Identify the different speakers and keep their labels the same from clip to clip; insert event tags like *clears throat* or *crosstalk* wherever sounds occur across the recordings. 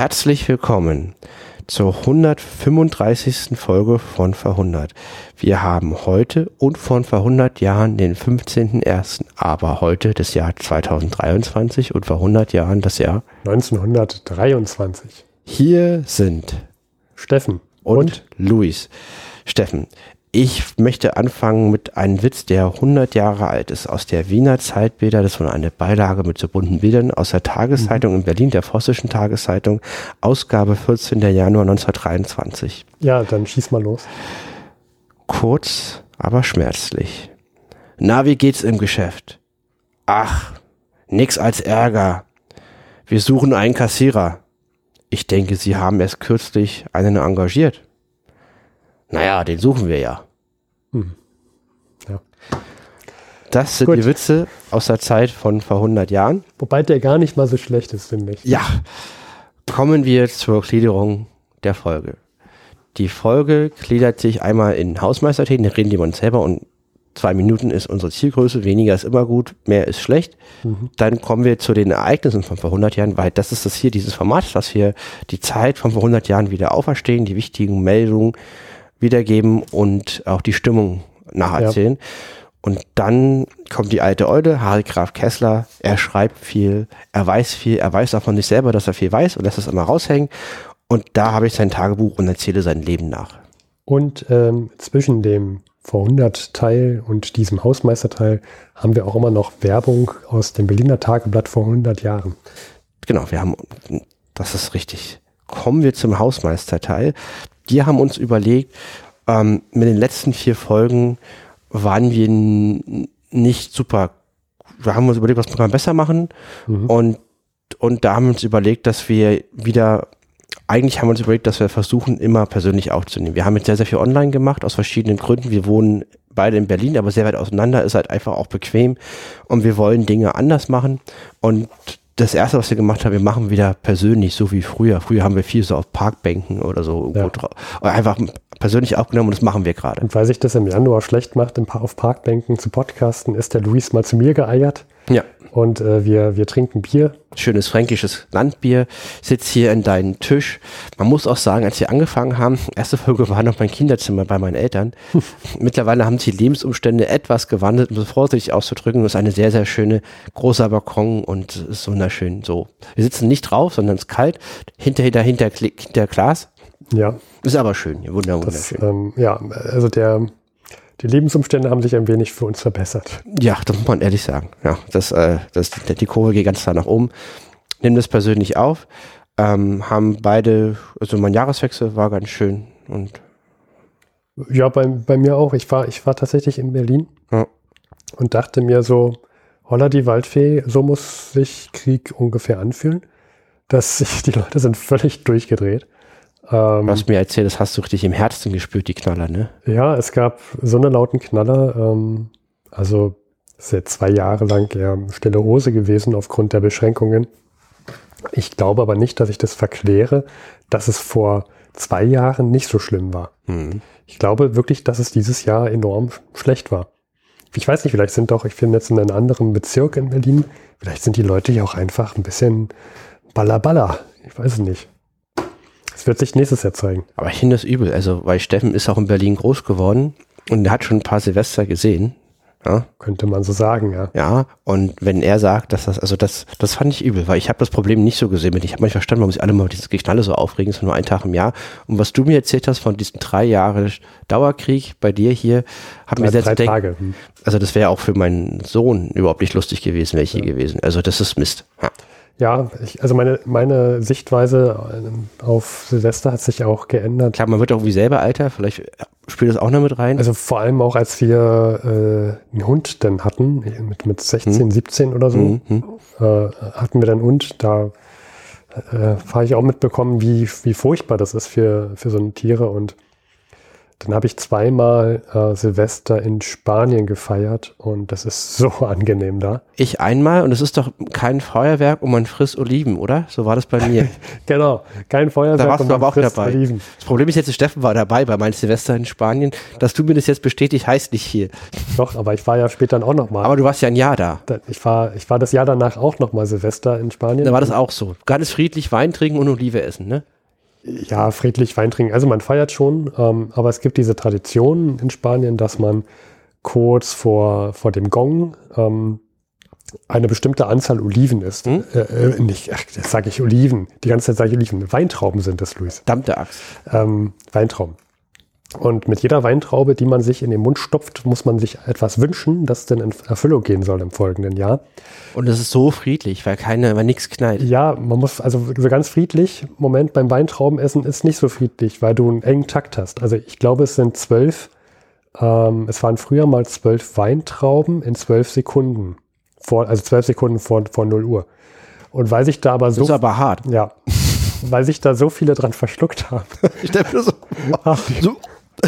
Speaker 1: Herzlich willkommen zur 135. Folge von Verhundert. Wir haben heute und von vor 100 Jahren den 15.01., aber heute das Jahr 2023 und vor 100 Jahren das Jahr
Speaker 2: 1923.
Speaker 1: Hier sind
Speaker 2: Steffen
Speaker 1: und, und Luis. Steffen, ich möchte anfangen mit einem Witz, der 100 Jahre alt ist, aus der Wiener Zeitbilder. Das war eine Beilage mit so bunten Bildern aus der Tageszeitung in Berlin, der Vossischen Tageszeitung, Ausgabe 14. Januar 1923.
Speaker 2: Ja, dann schieß mal los.
Speaker 1: Kurz, aber schmerzlich. Na, wie geht's im Geschäft? Ach, nix als Ärger. Wir suchen einen Kassierer. Ich denke, Sie haben erst kürzlich einen engagiert. Naja, den suchen wir ja. Hm. ja. Das sind Gut. die Witze aus der Zeit von vor 100 Jahren.
Speaker 2: Wobei der gar nicht mal so schlecht ist, finde ich.
Speaker 1: Ja. Kommen wir zur Gliederung der Folge. Die Folge gliedert sich einmal in Hausmeisterthemen, reden die uns selber und zwei Minuten ist unsere Zielgröße, weniger ist immer gut, mehr ist schlecht. Mhm. Dann kommen wir zu den Ereignissen von vor 100 Jahren, weil das ist das hier, dieses Format, dass wir die Zeit von vor 100 Jahren wieder auferstehen, die wichtigen Meldungen, wiedergeben und auch die Stimmung nacherzählen. Ja. Und dann kommt die alte Eude, Harry Graf Kessler, er schreibt viel, er weiß viel, er weiß auch von sich selber, dass er viel weiß und lässt es immer raushängen. Und da habe ich sein Tagebuch und erzähle sein Leben nach.
Speaker 2: Und ähm, zwischen dem vor 100 Teil und diesem Hausmeisterteil haben wir auch immer noch Werbung aus dem Berliner Tageblatt vor 100 Jahren.
Speaker 1: Genau, wir haben, das ist richtig. Kommen wir zum Hausmeisterteil wir haben uns überlegt, ähm, mit den letzten vier Folgen waren wir nicht super. Wir haben uns überlegt, was kann man besser machen. Mhm. Und, und da haben wir uns überlegt, dass wir wieder, eigentlich haben wir uns überlegt, dass wir versuchen, immer persönlich aufzunehmen. Wir haben jetzt sehr, sehr viel online gemacht, aus verschiedenen Gründen. Wir wohnen beide in Berlin, aber sehr weit auseinander, ist halt einfach auch bequem. Und wir wollen Dinge anders machen. Und das erste, was wir gemacht haben, wir machen wieder persönlich, so wie früher. Früher haben wir viel so auf Parkbänken oder so ja. einfach persönlich aufgenommen und das machen wir gerade.
Speaker 2: Und weil sich das im Januar schlecht macht, auf Parkbänken zu podcasten, ist der Luis mal zu mir geeiert.
Speaker 1: Ja.
Speaker 2: Und äh, wir, wir trinken Bier.
Speaker 1: Schönes fränkisches Landbier. Sitz hier in deinem Tisch. Man muss auch sagen, als wir angefangen haben, erste Folge war noch mein Kinderzimmer bei meinen Eltern. *laughs* Mittlerweile haben sich die Lebensumstände etwas gewandelt, um es vorsichtig auszudrücken. Es ist eine sehr, sehr schöne großer Balkon und ist wunderschön so. Wir sitzen nicht drauf, sondern es ist kalt. Hinter, hinter, hinter, Glas.
Speaker 2: Ja.
Speaker 1: Ist aber schön. Wunder, wunderschön.
Speaker 2: Das, ähm, ja, also der, die Lebensumstände haben sich ein wenig für uns verbessert.
Speaker 1: Ja, das muss man ehrlich sagen. Ja, das, äh, das, die Kurve geht ganz klar nach oben. Nimm das persönlich auf. Ähm, haben beide, also mein Jahreswechsel war ganz schön und
Speaker 2: ja, bei, bei mir auch. Ich war, ich war tatsächlich in Berlin ja. und dachte mir so, holla die Waldfee, so muss sich Krieg ungefähr anfühlen. Dass sich, die Leute sind völlig durchgedreht.
Speaker 1: Ähm, du hast mir erzählt, das hast du richtig im Herzen gespürt, die Knaller, ne?
Speaker 2: Ja, es gab so eine lauten Knaller. Ähm, also ist jetzt zwei Jahre lang eher stille Hose gewesen aufgrund der Beschränkungen. Ich glaube aber nicht, dass ich das verkläre, dass es vor zwei Jahren nicht so schlimm war. Mhm. Ich glaube wirklich, dass es dieses Jahr enorm schlecht war. Ich weiß nicht, vielleicht sind doch, ich finde jetzt in einem anderen Bezirk in Berlin, vielleicht sind die Leute ja auch einfach ein bisschen ballerballer. Ich weiß es nicht. Das wird sich nächstes Jahr zeigen.
Speaker 1: Aber ich finde das übel, also weil Steffen ist auch in Berlin groß geworden und er hat schon ein paar Silvester gesehen. Ja?
Speaker 2: Könnte man so sagen, ja.
Speaker 1: Ja, und wenn er sagt, dass das, also das, das fand ich übel, weil ich habe das Problem nicht so gesehen. Ich habe nicht verstanden, warum sich alle mal dieses Geknalle so aufregen, es ist nur ein Tag im Jahr. Und was du mir erzählt hast von diesen drei Jahren Dauerkrieg bei dir hier, hat mir sehr
Speaker 2: drei Tage. Hm.
Speaker 1: Also das wäre auch für meinen Sohn überhaupt nicht lustig gewesen, wäre ich ja. hier gewesen. Also das ist Mist. Ja.
Speaker 2: Ja, ich, also meine, meine Sichtweise äh, auf Silvester hat sich auch geändert.
Speaker 1: Klar, man wird auch wie selber alter, vielleicht spielt das auch noch mit rein.
Speaker 2: Also vor allem auch, als wir äh, einen Hund dann hatten, mit, mit 16, hm. 17 oder so, hm, hm. Äh, hatten wir dann einen Hund, da äh, habe ich auch mitbekommen, wie, wie furchtbar das ist für, für so eine Tiere und Dann habe ich zweimal äh, Silvester in Spanien gefeiert und das ist so *laughs* angenehm da.
Speaker 1: Ich einmal und es ist doch kein Feuerwerk und man frisst Oliven, oder? So war das bei mir. *laughs*
Speaker 2: genau, kein Feuerwerk
Speaker 1: da warst
Speaker 2: und
Speaker 1: du
Speaker 2: man
Speaker 1: aber auch
Speaker 2: frisst
Speaker 1: dabei.
Speaker 2: Oliven.
Speaker 1: Das Problem ist jetzt, Steffen war dabei bei meinem Silvester in Spanien. Dass du mir das jetzt bestätigt, heißt nicht viel.
Speaker 2: Doch, aber ich war ja später auch nochmal.
Speaker 1: Aber du warst ja ein Jahr da.
Speaker 2: Ich war, ich war das Jahr danach auch nochmal Silvester in Spanien.
Speaker 1: Da war das auch so. Ganz friedlich Wein trinken und Olive essen, ne?
Speaker 2: Ja, friedlich Wein trinken. Also man feiert schon, ähm, aber es gibt diese Tradition in Spanien, dass man kurz vor, vor dem Gong ähm, eine bestimmte Anzahl Oliven isst.
Speaker 1: Hm?
Speaker 2: Äh, äh, nicht, ach, das sage ich Oliven. Die ganze Zeit sage ich Oliven. Weintrauben sind das, Luis.
Speaker 1: Dammte Axt.
Speaker 2: Ähm, Weintrauben. Und mit jeder Weintraube, die man sich in den Mund stopft, muss man sich etwas wünschen, das dann in Erfüllung gehen soll im folgenden Jahr.
Speaker 1: Und es ist so friedlich, weil keine, weil nichts knallt.
Speaker 2: Ja, man muss, also so ganz friedlich, Moment, beim Weintraubenessen ist nicht so friedlich, weil du einen engen Takt hast. Also ich glaube, es sind zwölf, ähm, es waren früher mal zwölf Weintrauben in zwölf Sekunden. Vor, also zwölf Sekunden vor, vor 0 Uhr. Und weil sich da aber so.
Speaker 1: Das ist aber hart.
Speaker 2: Ja. *laughs* weil sich da so viele dran verschluckt haben.
Speaker 1: Ich mir so, so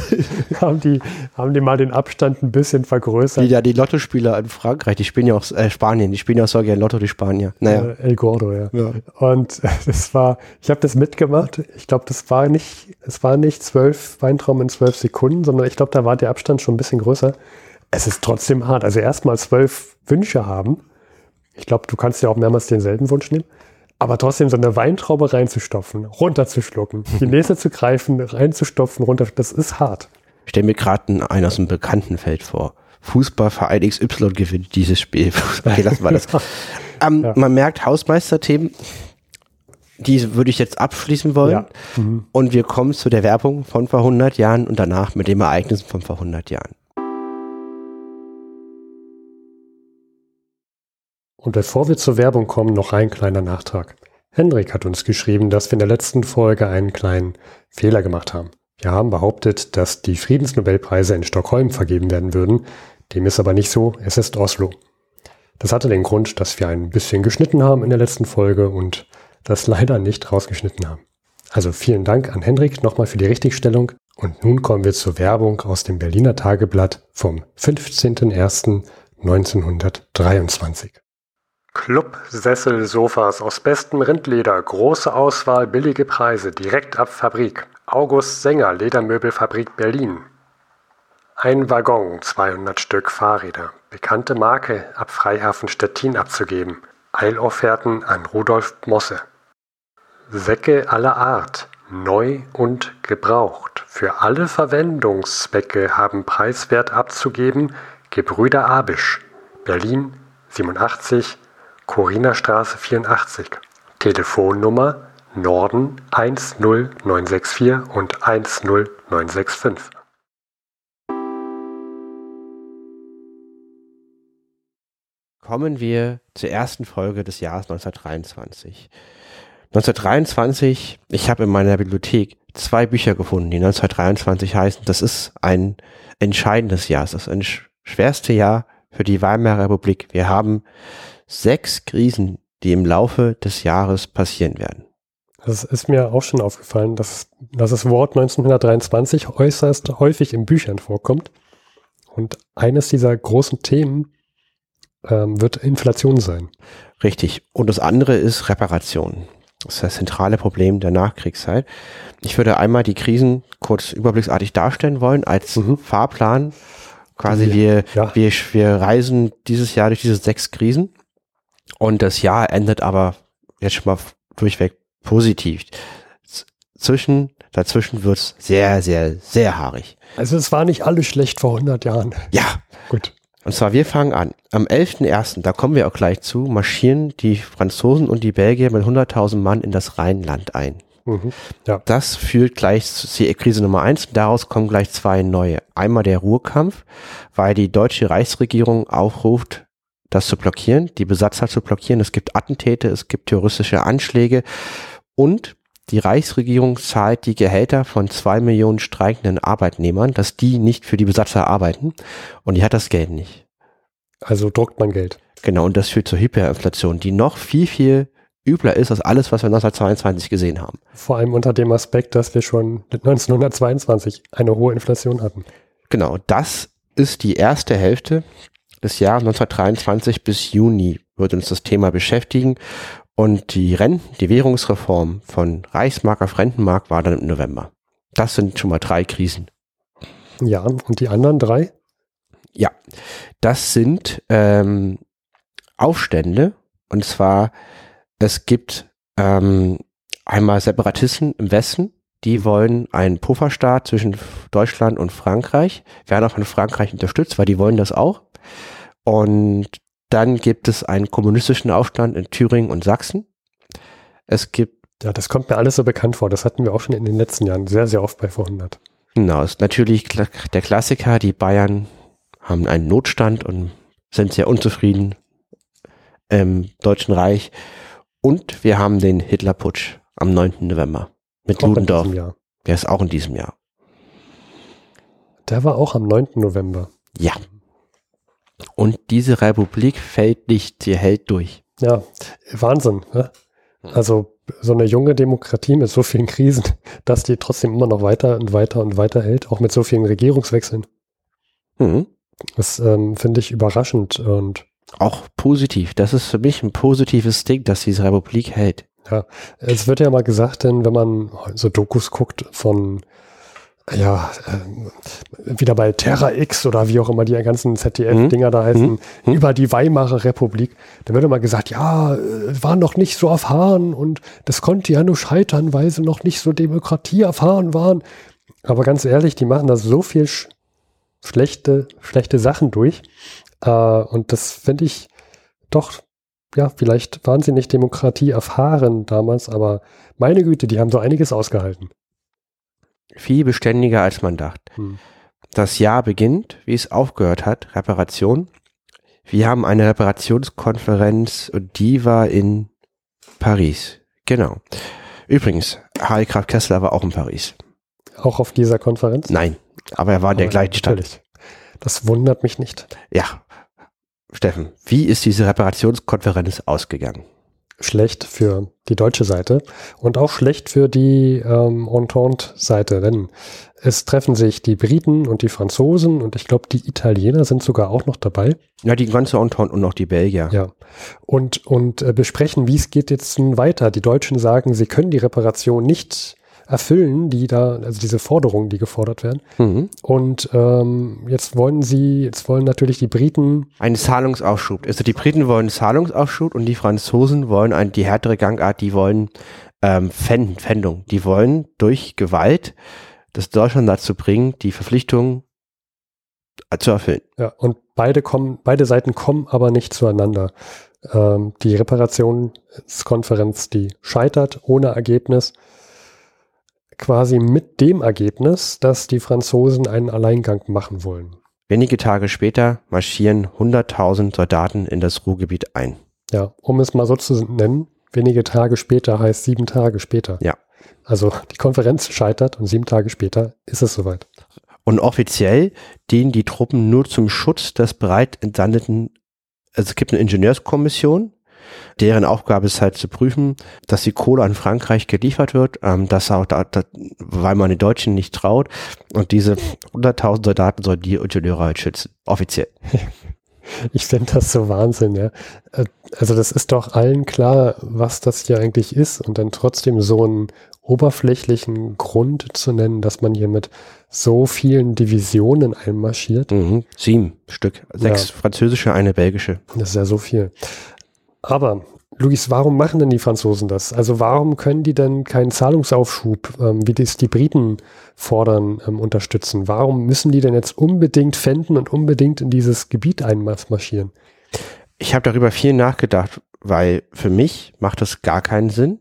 Speaker 1: *laughs*
Speaker 2: haben die, haben die mal den Abstand ein bisschen vergrößert.
Speaker 1: Die, ja, die Lottospieler in Frankreich, die spielen ja auch äh, Spanien, die spielen ja auch so gerne Lotto, die Spanier. Naja.
Speaker 2: Äh, El Gordo, ja.
Speaker 1: Ja.
Speaker 2: Und *laughs* das war, ich habe das mitgemacht. Ich glaube, das war nicht, es war nicht zwölf Weintrauben in zwölf Sekunden, sondern ich glaube, da war der Abstand schon ein bisschen größer. Es ist trotzdem hart. Also erstmal zwölf Wünsche haben. Ich glaube, du kannst ja auch mehrmals denselben Wunsch nehmen. Aber trotzdem so eine Weintraube reinzustopfen, runterzuschlucken, die nächste zu greifen, reinzustopfen, runter, das ist hart.
Speaker 1: Ich stelle mir gerade einen aus dem Bekanntenfeld vor. Fußballverein XY gewinnt dieses Spiel. *laughs* Okay, lassen wir das. ähm,
Speaker 2: Ja.
Speaker 1: Man merkt Hausmeisterthemen, die würde ich jetzt abschließen wollen.
Speaker 2: Ja. Mhm.
Speaker 1: Und wir kommen zu der Werbung von vor 100 Jahren und danach mit dem Ereignissen von vor 100 Jahren.
Speaker 2: Und bevor wir zur Werbung kommen, noch ein kleiner Nachtrag. Hendrik hat uns geschrieben, dass wir in der letzten Folge einen kleinen Fehler gemacht haben. Wir haben behauptet, dass die Friedensnobelpreise in Stockholm vergeben werden würden. Dem ist aber nicht so, es ist Oslo. Das hatte den Grund, dass wir ein bisschen geschnitten haben in der letzten Folge und das leider nicht rausgeschnitten haben. Also vielen Dank an Hendrik nochmal für die Richtigstellung. Und nun kommen wir zur Werbung aus dem Berliner Tageblatt vom 15.01.1923. Club-Sessel-Sofas aus bestem Rindleder, große Auswahl, billige Preise, direkt ab Fabrik. August Sänger, Ledermöbelfabrik Berlin. Ein Waggon, 200 Stück Fahrräder. Bekannte Marke ab Freihafen Stettin abzugeben. Eilofferten an Rudolf Mosse. Säcke aller Art, neu und gebraucht. Für alle Verwendungszwecke haben preiswert abzugeben Gebrüder Abisch, Berlin 87, Chorinerstraße 84. Telefonnummer Norden 10964 und 10965.
Speaker 1: Kommen wir zur ersten Folge des Jahres 1923. 1923, ich habe in meiner Bibliothek zwei Bücher gefunden, die 1923 heißen. Das ist ein entscheidendes Jahr. Das ist ein sch schwerste Jahr für die Weimarer Republik. Wir haben sechs Krisen, die im Laufe des Jahres passieren werden.
Speaker 2: Das ist mir auch schon aufgefallen, dass, dass das Wort 1923 äußerst häufig in Büchern vorkommt. Und eines dieser großen Themen ähm, wird Inflation sein.
Speaker 1: Richtig. Und das andere ist Reparation. Das ist das zentrale Problem der Nachkriegszeit. Ich würde einmal die Krisen kurz überblicksartig darstellen wollen als
Speaker 2: Mhm.
Speaker 1: Fahrplan. Quasi
Speaker 2: Ja.
Speaker 1: wir,
Speaker 2: Ja.
Speaker 1: wir, wir reisen dieses Jahr durch diese sechs Krisen und das Jahr endet aber jetzt schon mal durchweg positiv. Zwischen, dazwischen wird's sehr, sehr, sehr haarig.
Speaker 2: Also es war nicht alles schlecht vor 100 Jahren.
Speaker 1: Ja,
Speaker 2: Gut.
Speaker 1: und zwar, wir fangen an. Am 11.01., da kommen wir auch gleich zu, marschieren die Franzosen und die Belgier mit 100.000 Mann in das Rheinland ein.
Speaker 2: Mhm. Ja.
Speaker 1: Das führt gleich zu Krise Nummer eins. Daraus kommen gleich zwei neue. Einmal der Ruhrkampf, weil die deutsche Reichsregierung aufruft, das zu blockieren, die Besatzer zu blockieren. Es gibt Attentäte, es gibt terroristische Anschläge und die Reichsregierung zahlt die Gehälter von zwei Millionen streikenden Arbeitnehmern, dass die nicht für die Besatzer arbeiten und die hat das Geld nicht.
Speaker 2: Also druckt man Geld.
Speaker 1: Genau, und das führt zur Hyperinflation, die noch viel, viel übler ist als alles, was wir 1922 gesehen haben.
Speaker 2: Vor allem unter dem Aspekt, dass wir schon 1922 eine hohe Inflation hatten.
Speaker 1: Genau, das ist die erste Hälfte des Jahres 1923 bis Juni wird uns das Thema beschäftigen. Und die Renten, die Währungsreform von Reichsmark auf Rentenmark war dann im November. Das sind schon mal drei Krisen.
Speaker 2: Ja, und die anderen drei?
Speaker 1: Ja, das sind ähm, Aufstände. Und zwar, es gibt ähm, einmal Separatisten im Westen, die wollen einen Pufferstaat zwischen Deutschland und Frankreich, werden auch von Frankreich unterstützt, weil die wollen das auch. Und dann gibt es einen kommunistischen Aufstand in Thüringen und Sachsen. Es gibt
Speaker 2: ja, das kommt mir alles so bekannt vor. Das hatten wir auch schon in den letzten Jahren sehr, sehr oft bei Vorhundert.
Speaker 1: Genau, ist natürlich der Klassiker. Die Bayern haben einen Notstand und sind sehr unzufrieden im Deutschen Reich. Und wir haben den Hitlerputsch am 9. November mit auch Ludendorff. Der ist auch in diesem Jahr.
Speaker 2: Der war auch am 9. November.
Speaker 1: Ja. Und diese Republik fällt nicht, sie hält durch.
Speaker 2: Ja, Wahnsinn. Ne? Also so eine junge Demokratie mit so vielen Krisen, *laughs* dass die trotzdem immer noch weiter und weiter und weiter hält, auch mit so vielen Regierungswechseln. Mhm. Das ähm, finde ich überraschend und
Speaker 1: auch positiv. Das ist für mich ein positives Ding, dass diese Republik hält.
Speaker 2: Ja, es wird ja mal gesagt, denn wenn man so Dokus guckt von ja, äh, wieder bei Terra X oder wie auch immer die ganzen ZDF-Dinger da heißen, mhm. mhm. über die Weimarer Republik, da wird immer gesagt, ja, äh, waren noch nicht so erfahren und das konnte ja nur scheitern, weil sie noch nicht so Demokratie erfahren waren. Aber ganz ehrlich, die machen da so viel sch schlechte, schlechte Sachen durch. Äh, und das finde ich doch, ja, vielleicht waren sie nicht Demokratie erfahren damals, aber meine Güte, die haben so einiges ausgehalten
Speaker 1: viel beständiger, als man dachte. Hm. Das Jahr beginnt, wie es aufgehört hat, Reparation. Wir haben eine Reparationskonferenz und die war in Paris. Genau. Übrigens, Harry Graf Kessler war auch in Paris.
Speaker 2: Auch auf dieser Konferenz?
Speaker 1: Nein, aber er war in der gleichen Stadt.
Speaker 2: Das wundert mich nicht.
Speaker 1: Ja. Steffen, wie ist diese Reparationskonferenz ausgegangen?
Speaker 2: Schlecht für die deutsche Seite und auch schlecht für die ähm, Entente-Seite, denn es treffen sich die Briten und die Franzosen und ich glaube, die Italiener sind sogar auch noch dabei.
Speaker 1: Ja, die ganze Entente und auch die Belgier.
Speaker 2: Ja. Und, und äh, besprechen, wie es geht jetzt nun weiter. Die Deutschen sagen, sie können die Reparation nicht erfüllen, die da, also diese Forderungen, die gefordert werden. Mhm. Und ähm, jetzt wollen sie, jetzt wollen natürlich die Briten.
Speaker 1: Einen Zahlungsaufschub. Also die Briten wollen Zahlungsaufschub und die Franzosen wollen ein, die härtere Gangart, die wollen ähm, Fänd, Fändung. Die wollen durch Gewalt das Deutschland dazu bringen, die Verpflichtungen zu erfüllen.
Speaker 2: Ja, und beide kommen, beide Seiten kommen aber nicht zueinander. Ähm, die Reparationskonferenz, die scheitert ohne Ergebnis quasi mit dem Ergebnis, dass die Franzosen einen Alleingang machen wollen.
Speaker 1: Wenige Tage später marschieren 100.000 Soldaten in das Ruhrgebiet ein.
Speaker 2: Ja, um es mal so zu nennen, wenige Tage später heißt sieben Tage später.
Speaker 1: Ja.
Speaker 2: Also die Konferenz scheitert und sieben Tage später ist es soweit.
Speaker 1: Und offiziell dienen die Truppen nur zum Schutz des bereit entsandeten, also es gibt eine Ingenieurskommission, Deren Aufgabe ist halt zu prüfen, dass die Kohle an Frankreich geliefert wird, ähm, dass auch da, da, weil man den Deutschen nicht traut. Und diese 100.000 Soldaten sollen die Ingenieure halt schützen, offiziell. *laughs*
Speaker 2: Ich finde das so Wahnsinn, ja. Äh, also das ist doch allen klar, was das hier eigentlich ist und dann trotzdem so einen oberflächlichen Grund zu nennen, dass man hier mit so vielen Divisionen einmarschiert.
Speaker 1: Mhm, sieben Stück, sechs ja. französische, eine belgische.
Speaker 2: Das ist ja so viel. Aber Luis, warum machen denn die Franzosen das? Also warum können die denn keinen Zahlungsaufschub, ähm, wie das die Briten fordern, ähm, unterstützen? Warum müssen die denn jetzt unbedingt fänden und unbedingt in dieses Gebiet einmarschieren?
Speaker 1: Ich habe darüber viel nachgedacht, weil für mich macht das gar keinen Sinn.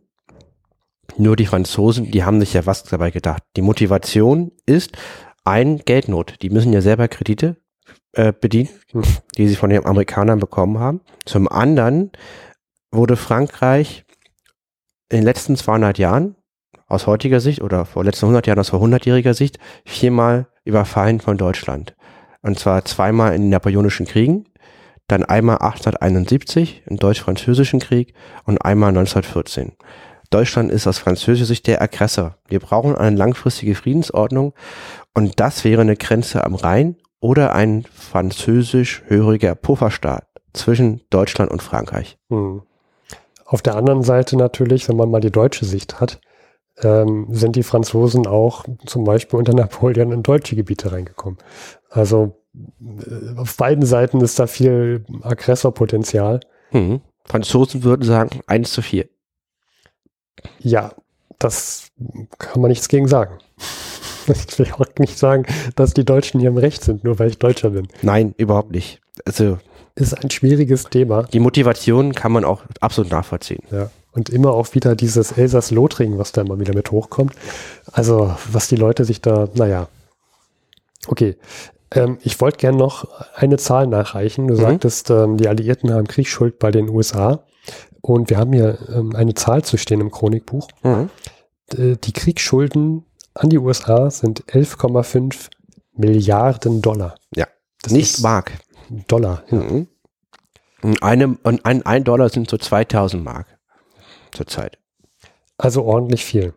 Speaker 1: Nur die Franzosen, die haben sich ja was dabei gedacht. Die Motivation ist ein Geldnot. Die müssen ja selber Kredite äh, bedient, die sie von den Amerikanern bekommen haben. Zum anderen wurde Frankreich in den letzten 200 Jahren aus heutiger Sicht oder vor letzten 100 Jahren aus vor 100-jähriger Sicht viermal überfallen von Deutschland. Und zwar zweimal in den Napoleonischen Kriegen, dann einmal 1871 im Deutsch-Französischen Krieg und einmal 1914. Deutschland ist aus französischer Sicht der Aggressor. Wir brauchen eine langfristige Friedensordnung und das wäre eine Grenze am Rhein oder ein französisch-höriger Pufferstaat zwischen Deutschland und Frankreich.
Speaker 2: Hm. Auf der anderen Seite natürlich, wenn man mal die deutsche Sicht hat, ähm, sind die Franzosen auch zum Beispiel unter Napoleon in deutsche Gebiete reingekommen. Also äh, auf beiden Seiten ist da viel Aggressorpotenzial.
Speaker 1: Hm. Franzosen würden sagen, eins zu vier.
Speaker 2: Ja, das kann man nichts gegen sagen. *laughs* Ich will auch nicht sagen, dass die Deutschen hier im Recht sind, nur weil ich Deutscher bin.
Speaker 1: Nein, überhaupt nicht. Also
Speaker 2: ist ein schwieriges Thema.
Speaker 1: Die Motivation kann man auch absolut nachvollziehen.
Speaker 2: Ja. Und immer auch wieder dieses Elsass-Lothringen, was da immer wieder mit hochkommt. Also, was die Leute sich da, naja. Okay. Ähm, ich wollte gerne noch eine Zahl nachreichen. Du mhm. sagtest, ähm, die Alliierten haben Kriegsschuld bei den USA. Und wir haben hier ähm, eine Zahl zu stehen im Chronikbuch. Mhm. Die Kriegsschulden an die USA sind 11,5 Milliarden Dollar.
Speaker 1: Ja. Das Nicht Mark.
Speaker 2: Dollar. Ja. Mhm.
Speaker 1: Und, eine, und ein, ein Dollar sind so 2000 Mark zurzeit.
Speaker 2: Also ordentlich viel.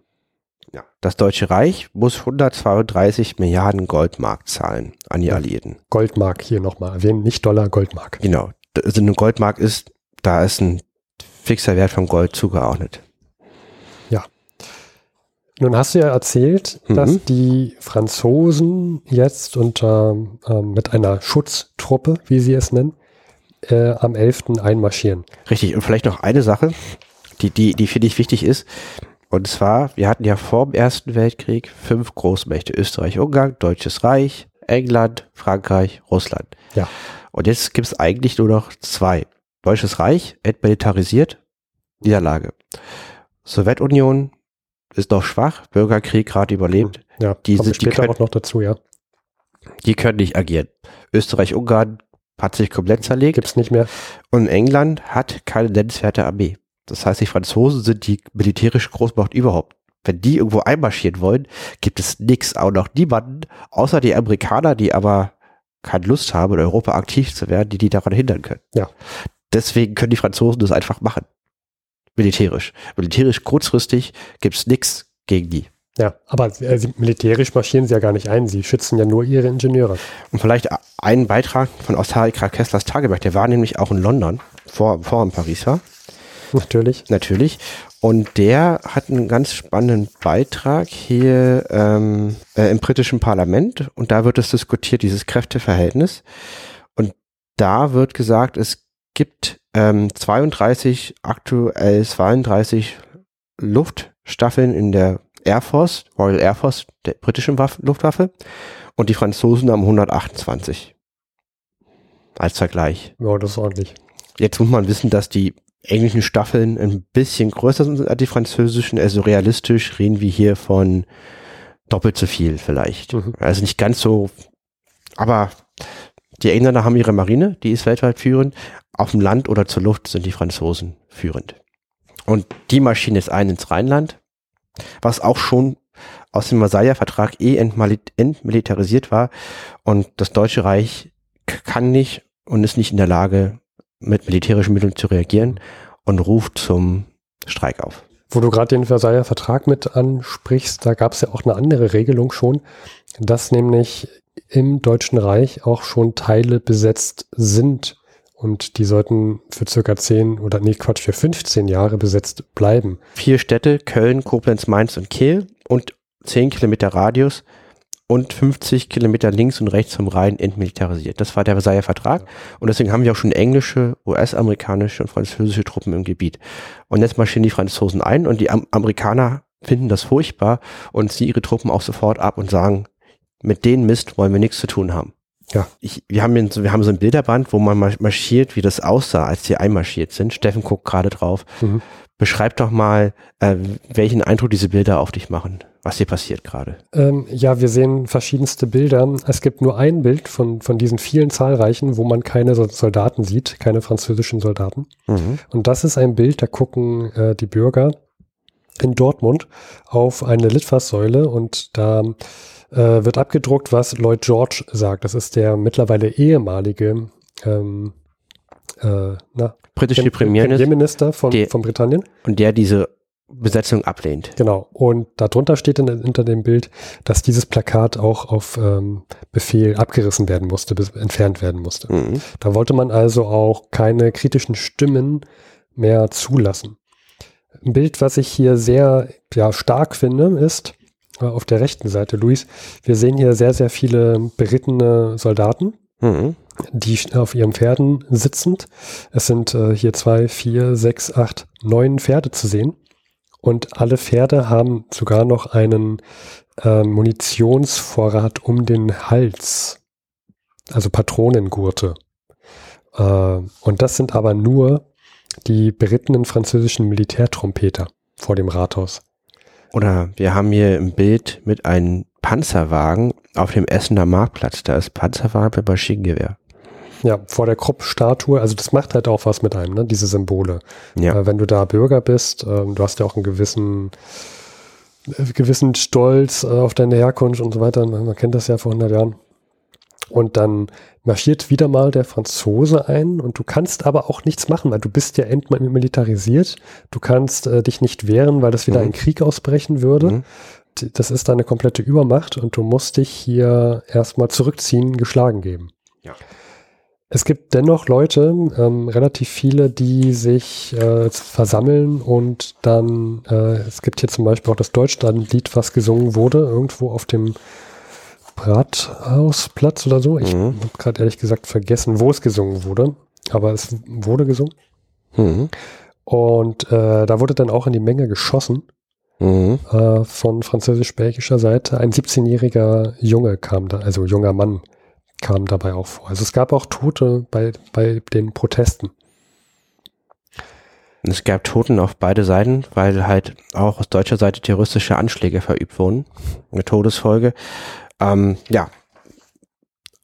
Speaker 1: Ja. Das Deutsche Reich muss 132 Milliarden Goldmark zahlen an die Alliierten.
Speaker 2: Goldmark hier nochmal erwähnen, nicht Dollar, Goldmark.
Speaker 1: Genau. Also eine Goldmark ist, da ist ein fixer Wert von Gold zugeordnet.
Speaker 2: Nun hast du ja erzählt, mhm. dass die Franzosen jetzt unter äh, mit einer Schutztruppe, wie sie es nennen, äh, am 11. einmarschieren.
Speaker 1: Richtig, und vielleicht noch eine Sache, die, die, die finde ich wichtig ist. Und zwar, wir hatten ja vor dem Ersten Weltkrieg fünf Großmächte, Österreich, Ungarn, Deutsches Reich, England, Frankreich, Russland.
Speaker 2: Ja.
Speaker 1: Und jetzt gibt es eigentlich nur noch zwei. Deutsches Reich, entmilitarisiert, Niederlage. Sowjetunion ist noch schwach, Bürgerkrieg gerade überlebt.
Speaker 2: Ja,
Speaker 1: die sind
Speaker 2: später die können, auch noch dazu, ja.
Speaker 1: Die können nicht agieren. Österreich, Ungarn hat sich komplett zerlegt.
Speaker 2: Gibt's nicht mehr.
Speaker 1: Und England hat keine nennenswerte Armee. Das heißt, die Franzosen sind die militärische Großmacht überhaupt. Wenn die irgendwo einmarschieren wollen, gibt es nichts, auch noch niemanden, außer die Amerikaner, die aber keine Lust haben, in Europa aktiv zu werden, die die daran hindern können.
Speaker 2: Ja.
Speaker 1: Deswegen können die Franzosen das einfach machen. Militärisch. Militärisch kurzfristig gibt's nichts gegen die.
Speaker 2: Ja, aber äh, militärisch marschieren sie ja gar nicht ein. Sie schützen ja nur ihre Ingenieure.
Speaker 1: Und vielleicht ein Beitrag von Ostarika Kesslers Tagebuch. Der war nämlich auch in London, vor, vor in Paris war.
Speaker 2: Natürlich.
Speaker 1: Natürlich. Und der hat einen ganz spannenden Beitrag hier ähm, äh, im britischen Parlament. Und da wird es diskutiert, dieses Kräfteverhältnis. Und da wird gesagt, es gibt ähm, 32, aktuell 32 Luftstaffeln in der Air Force, Royal Air Force, der britischen Waff Luftwaffe. Und die Franzosen haben 128. Als Vergleich.
Speaker 2: Ja, das ist ordentlich.
Speaker 1: Jetzt muss man wissen, dass die englischen Staffeln ein bisschen größer sind als die französischen. Also realistisch reden wir hier von doppelt so viel vielleicht. Mhm. Also nicht ganz so, aber die Engländer haben ihre Marine, die ist weltweit führend. Auf dem Land oder zur Luft sind die Franzosen führend. Und die marschieren jetzt ein ins Rheinland, was auch schon aus dem Versailler Vertrag eh entmilitarisiert war. Und das Deutsche Reich kann nicht und ist nicht in der Lage, mit militärischen Mitteln zu reagieren und ruft zum Streik auf.
Speaker 2: Wo du gerade den Versailler Vertrag mit ansprichst, da gab es ja auch eine andere Regelung schon, dass nämlich im Deutschen Reich auch schon Teile besetzt sind und die sollten für circa 10 oder nee, Quatsch, für 15 Jahre besetzt bleiben.
Speaker 1: Vier Städte, Köln, Koblenz, Mainz und Kehl und 10 Kilometer Radius und 50 Kilometer links und rechts vom Rhein entmilitarisiert. Das war der Versailler Vertrag und deswegen haben wir auch schon englische, US-amerikanische und französische Truppen im Gebiet. Und jetzt marschieren die Franzosen ein und die Am Amerikaner finden das furchtbar und ziehen ihre Truppen auch sofort ab und sagen, mit denen Mist wollen wir nichts zu tun haben.
Speaker 2: Ja.
Speaker 1: Ich, wir, haben hier, wir haben so ein Bilderband, wo man marschiert, wie das aussah, als die einmarschiert sind. Steffen guckt gerade drauf. Mhm. Beschreib doch mal, äh, welchen Eindruck diese Bilder auf dich machen was hier passiert gerade.
Speaker 2: Ähm, ja, wir sehen verschiedenste Bilder. Es gibt nur ein Bild von, von diesen vielen zahlreichen, wo man keine Soldaten sieht, keine französischen Soldaten. Mhm. Und das ist ein Bild, da gucken äh, die Bürger in Dortmund auf eine Litfaßsäule und da äh, wird abgedruckt, was Lloyd George sagt. Das ist der mittlerweile ehemalige ähm, äh, na,
Speaker 1: Britische Premierminister,
Speaker 2: von,
Speaker 1: der-
Speaker 2: von Britannien.
Speaker 1: und der diese Besetzung ablehnt.
Speaker 2: Genau. Und darunter steht dann hinter dem Bild, dass dieses Plakat auch auf ähm, Befehl abgerissen werden musste, bis, entfernt werden musste.
Speaker 1: Mhm.
Speaker 2: Da wollte man also auch keine kritischen Stimmen mehr zulassen. Ein Bild, was ich hier sehr ja, stark finde, ist äh, auf der rechten Seite, Luis. Wir sehen hier sehr, sehr viele berittene Soldaten,
Speaker 1: Mhm.
Speaker 2: die auf ihren Pferden sitzend. Es sind äh, hier zwei, vier, sechs, acht, neun Pferde zu sehen. Und alle Pferde haben sogar noch einen äh, Munitionsvorrat um den Hals. Also Patronengurte. Äh, und das sind aber nur die berittenen französischen Militärtrompeter vor dem Rathaus.
Speaker 1: Oder wir haben hier ein Bild mit einem Panzerwagen auf dem Essener Marktplatz. Da ist Panzerwagen mit Maschinengewehr.
Speaker 2: Ja, vor der Krupp-Statue, also das macht halt auch was mit einem, ne? diese Symbole.
Speaker 1: Ja.
Speaker 2: Äh, wenn du da Bürger bist, ähm, du hast ja auch einen gewissen, äh, gewissen Stolz äh, auf deine Herkunft und so weiter. Man, man kennt das ja vor 100 Jahren. Und dann marschiert wieder mal der Franzose ein und du kannst aber auch nichts machen, weil du bist ja entmilitarisiert. Du kannst äh, dich nicht wehren, weil das wieder
Speaker 1: Mhm.
Speaker 2: ein Krieg ausbrechen würde.
Speaker 1: Mhm.
Speaker 2: Das ist deine komplette Übermacht und du musst dich hier erstmal zurückziehen, geschlagen geben.
Speaker 1: Ja.
Speaker 2: Es gibt dennoch Leute, ähm, relativ viele, die sich äh, versammeln und dann, äh, es gibt hier zum Beispiel auch das Deutschlandlied, was gesungen wurde, irgendwo auf dem Rathausplatz oder so. Ich
Speaker 1: Mhm.
Speaker 2: habe gerade ehrlich gesagt vergessen, wo es gesungen wurde, aber es wurde gesungen.
Speaker 1: Mhm.
Speaker 2: Und äh, da wurde dann auch in die Menge geschossen
Speaker 1: Mhm.
Speaker 2: äh, von französisch-belgischer Seite. Ein 17-jähriger Junge kam da, also junger Mann kam dabei auch vor. Also es gab auch Tote bei, bei den Protesten.
Speaker 1: Es gab Toten auf beide Seiten, weil halt auch aus deutscher Seite terroristische Anschläge verübt wurden. Eine Todesfolge. Ähm, ja.